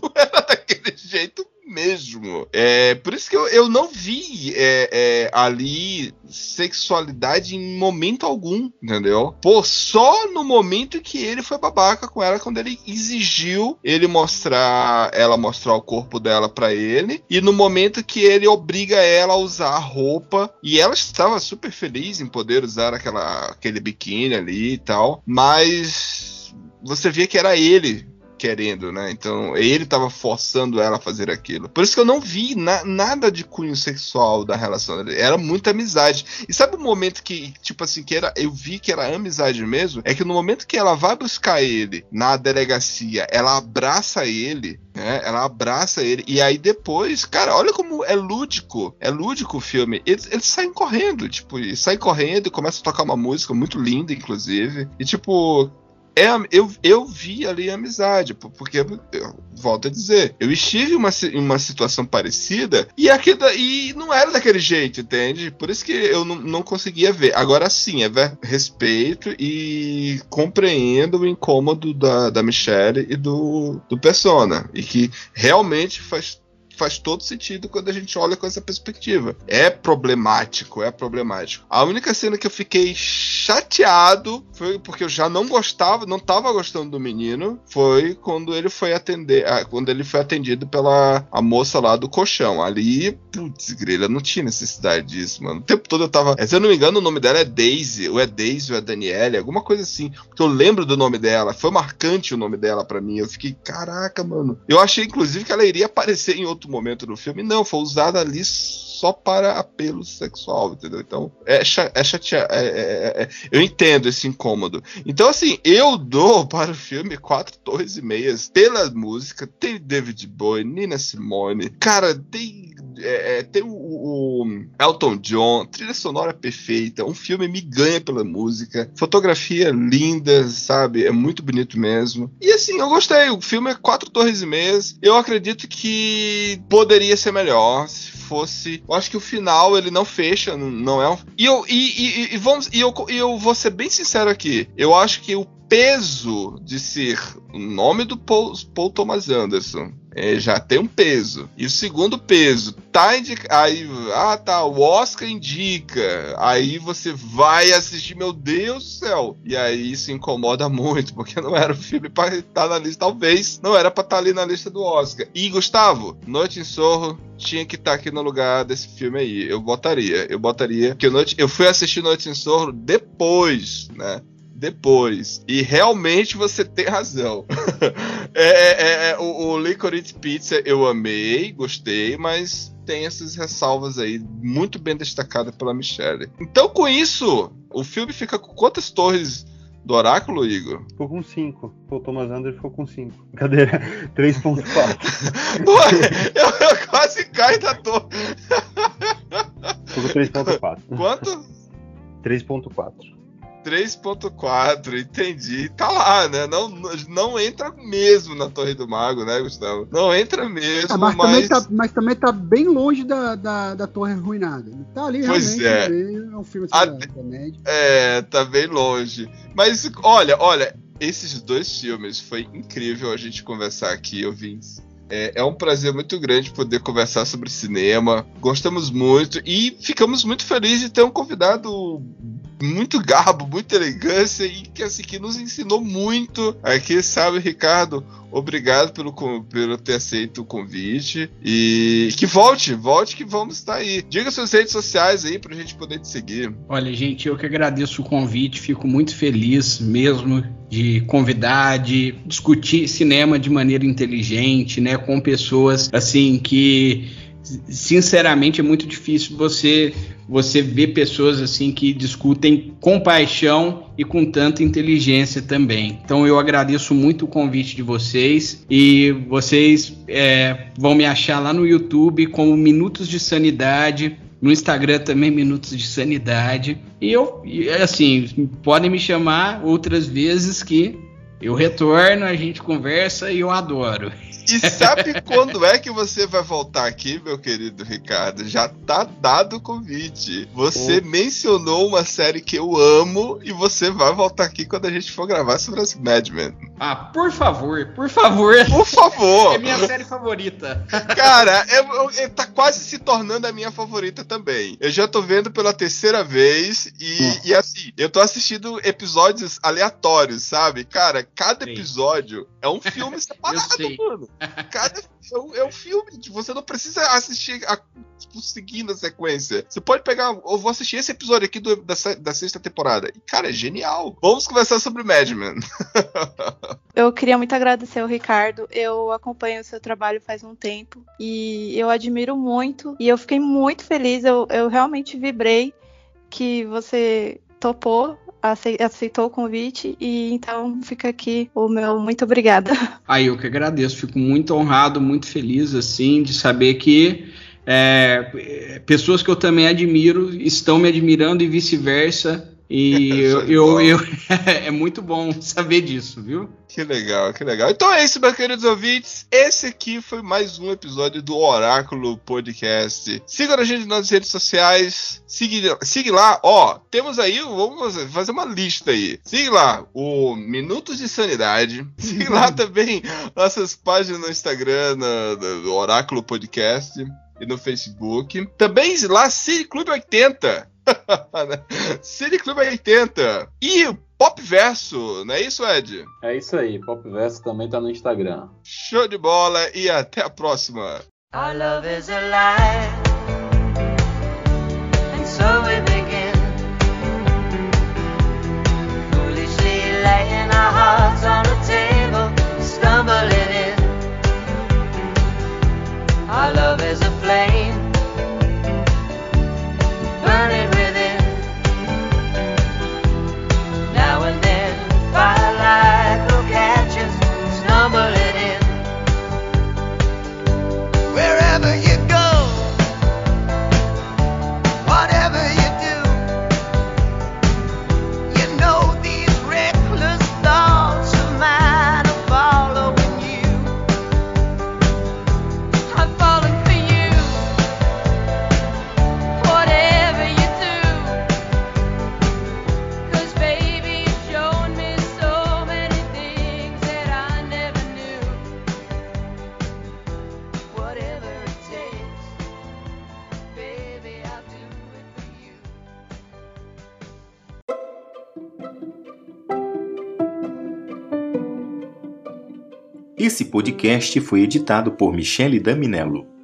não era daquele jeito mesmo. É, por isso que eu, eu não vi é, é, ali sexualidade em momento algum, entendeu? Pô, só no momento que ele foi babaca com ela, quando ele exigiu ele mostrar, ela mostrar o corpo dela para ele, e no momento que ele obriga ela a usar a roupa, e ela estava super feliz em poder usar aquela, aquele biquíni ali e tal, mas você via que era ele querendo, né? Então ele estava forçando ela a fazer aquilo. Por isso que eu não vi na, nada de cunho sexual da relação dele. Era muita amizade. E sabe o momento que, tipo assim, que era, eu vi que era amizade mesmo? É que no momento que ela vai buscar ele na delegacia, ela abraça ele, né? Ela abraça ele. E aí depois, cara, olha como é lúdico. É lúdico o filme. Eles, eles saem correndo, tipo, saem correndo e começam a tocar uma música muito linda, inclusive. E tipo, é, eu, eu vi ali a amizade, porque, eu, volto a dizer, eu estive em uma, uma situação parecida e, aqui, e não era daquele jeito, entende? Por isso que eu não, não conseguia ver. Agora sim, é ver, respeito e compreendo o incômodo da, da Michelle e do, do Persona. E que realmente faz faz todo sentido quando a gente olha com essa perspectiva. É problemático, é problemático. A única cena que eu fiquei chateado foi porque eu já não gostava, não tava gostando do menino, foi quando ele foi atender, ah, quando ele foi atendido pela a moça lá do colchão. Ali, putz, grelha, não tinha necessidade disso, mano. O tempo todo eu tava, se eu não me engano, o nome dela é Daisy, ou é Daisy ou é Danielle, alguma coisa assim. Porque eu lembro do nome dela, foi marcante o nome dela para mim. Eu fiquei, caraca, mano. Eu achei inclusive que ela iria aparecer em outro momento do filme. Não, foi usada ali só para apelo sexual, entendeu? Então, é, é chateado. É, é, é, eu entendo esse incômodo. Então, assim, eu dou [laughs] para o filme quatro torres e meias pela música. Tem David Bowie, Nina Simone. Cara, tem é, é, tem o, o, Elton John, trilha sonora perfeita, um filme me ganha pela música, fotografia linda, sabe? É muito bonito mesmo. E assim, eu gostei. O filme é quatro torres e meias. Eu acredito que poderia ser melhor se fosse. Eu acho que o final ele não fecha, não é um. E eu, e, e, e vamos, e eu, e eu vou ser bem sincero aqui. Eu acho que o peso de ser o nome do Paul, Paul Thomas Anderson é, já tem um peso. E o segundo peso tá. Aí, ah, tá, o Oscar indica. Aí você vai assistir, meu Deus do céu. E aí isso incomoda muito, porque não era o filme para estar na lista. Talvez não era para estar ali na lista do Oscar. E Gustavo, Noite em Sorro tinha que estar aqui no lugar desse filme aí. Eu botaria, eu botaria. Porque Noite, eu fui assistir Noite em Sorro depois, né? Depois. E realmente você tem razão. [laughs] é, é, é, o, o Licorice Pizza eu amei, gostei, mas tem essas ressalvas aí, muito bem destacadas pela Michelle. Então, com isso, o filme fica com quantas torres do Oráculo, Igor? Ficou com 5. O Thomas Anderson ficou com 5. Cadê? [laughs] 3.4. [laughs] eu, eu quase caio da torre. Ficou 3.4. Quanto? 3.4. 3.4, entendi. Tá lá, né? Não, não entra mesmo na Torre do Mago, né, Gustavo? Não entra mesmo, Ah, mas, mas. Também tá, mas também tá bem longe da, da, da Torre Arruinada. Tá ali Pois realmente. é. ali, É um filme assim, A- da, da média. É, tá bem longe. Mas olha, olha, esses dois filmes foi incrível a gente conversar aqui, ouvintes. É, é um prazer muito grande poder conversar sobre cinema. Gostamos muito e ficamos muito felizes de ter um convidado muito garbo, muita elegância e que assim que nos ensinou muito. Aqui, sabe, Ricardo, obrigado pelo, pelo ter aceito o convite e que volte, volte que vamos estar aí. Diga suas redes sociais aí pra gente poder te seguir. Olha, gente, eu que agradeço o convite, fico muito feliz mesmo de convidar, de discutir cinema de maneira inteligente, né, com pessoas assim que sinceramente é muito difícil você você ver pessoas assim que discutem com paixão e com tanta inteligência também. Então eu agradeço muito o convite de vocês e vocês é, vão me achar lá no YouTube como Minutos de Sanidade. No Instagram também Minutos de Sanidade. E eu, assim, podem me chamar outras vezes que eu retorno, a gente conversa e eu adoro. E sabe [laughs] quando é que você vai voltar aqui, meu querido Ricardo? Já tá dado o convite. Você mencionou uma série que eu amo e você vai voltar aqui quando a gente for gravar sobre as Mad Men. Ah, por favor, por favor. Por favor. [laughs] É minha série favorita. [laughs] Cara, eu, eu- eu- tá quase se tornando a minha favorita também. Eu já tô vendo pela terceira vez e, e assim, eu tô assistindo episódios aleatórios, sabe? Cara, cada Sim. episódio é um filme [laughs] separado, mano. Cada é um, é um filme, tipo, você não precisa assistir a, tipo, seguindo a sequência. Você pode pegar, eu vou assistir esse episódio aqui do- da, da sexta temporada. E, cara, é genial. Vamos conversar sobre Mad Men. [laughs] Eu queria muito agradecer ao Ricardo. Eu acompanho o seu trabalho faz um tempo e eu admiro muito. E eu fiquei muito feliz. Eu, eu realmente vibrei que você topou, aceitou o convite. E então fica aqui o meu muito obrigada. [laughs] Aí eu que agradeço, fico muito honrado, muito feliz assim de saber que é, é, pessoas que eu também admiro estão me admirando e vice-versa. E [laughs] eu, eu- eu- [laughs] é muito bom saber disso, viu? Que legal, que legal. Então é isso, meus queridos ouvintes. Esse aqui foi mais um episódio do Oráculo Podcast. Siga a gente nas redes sociais. Siga, siga lá, ó. Temos aí, vamos fazer uma lista aí. Siga lá o Minutos de Sanidade. Siga lá [laughs] também nossas páginas no Instagram, do Oráculo Podcast e no Facebook. Também lá, Cine Clube 80. [laughs] Cine Clube 80. E o Pop Verso, não é isso, Ed? É isso aí, Pop Verso também tá no Instagram. Show de bola e até a próxima. Our love is alive, Esse podcast foi editado por Michele Daminello.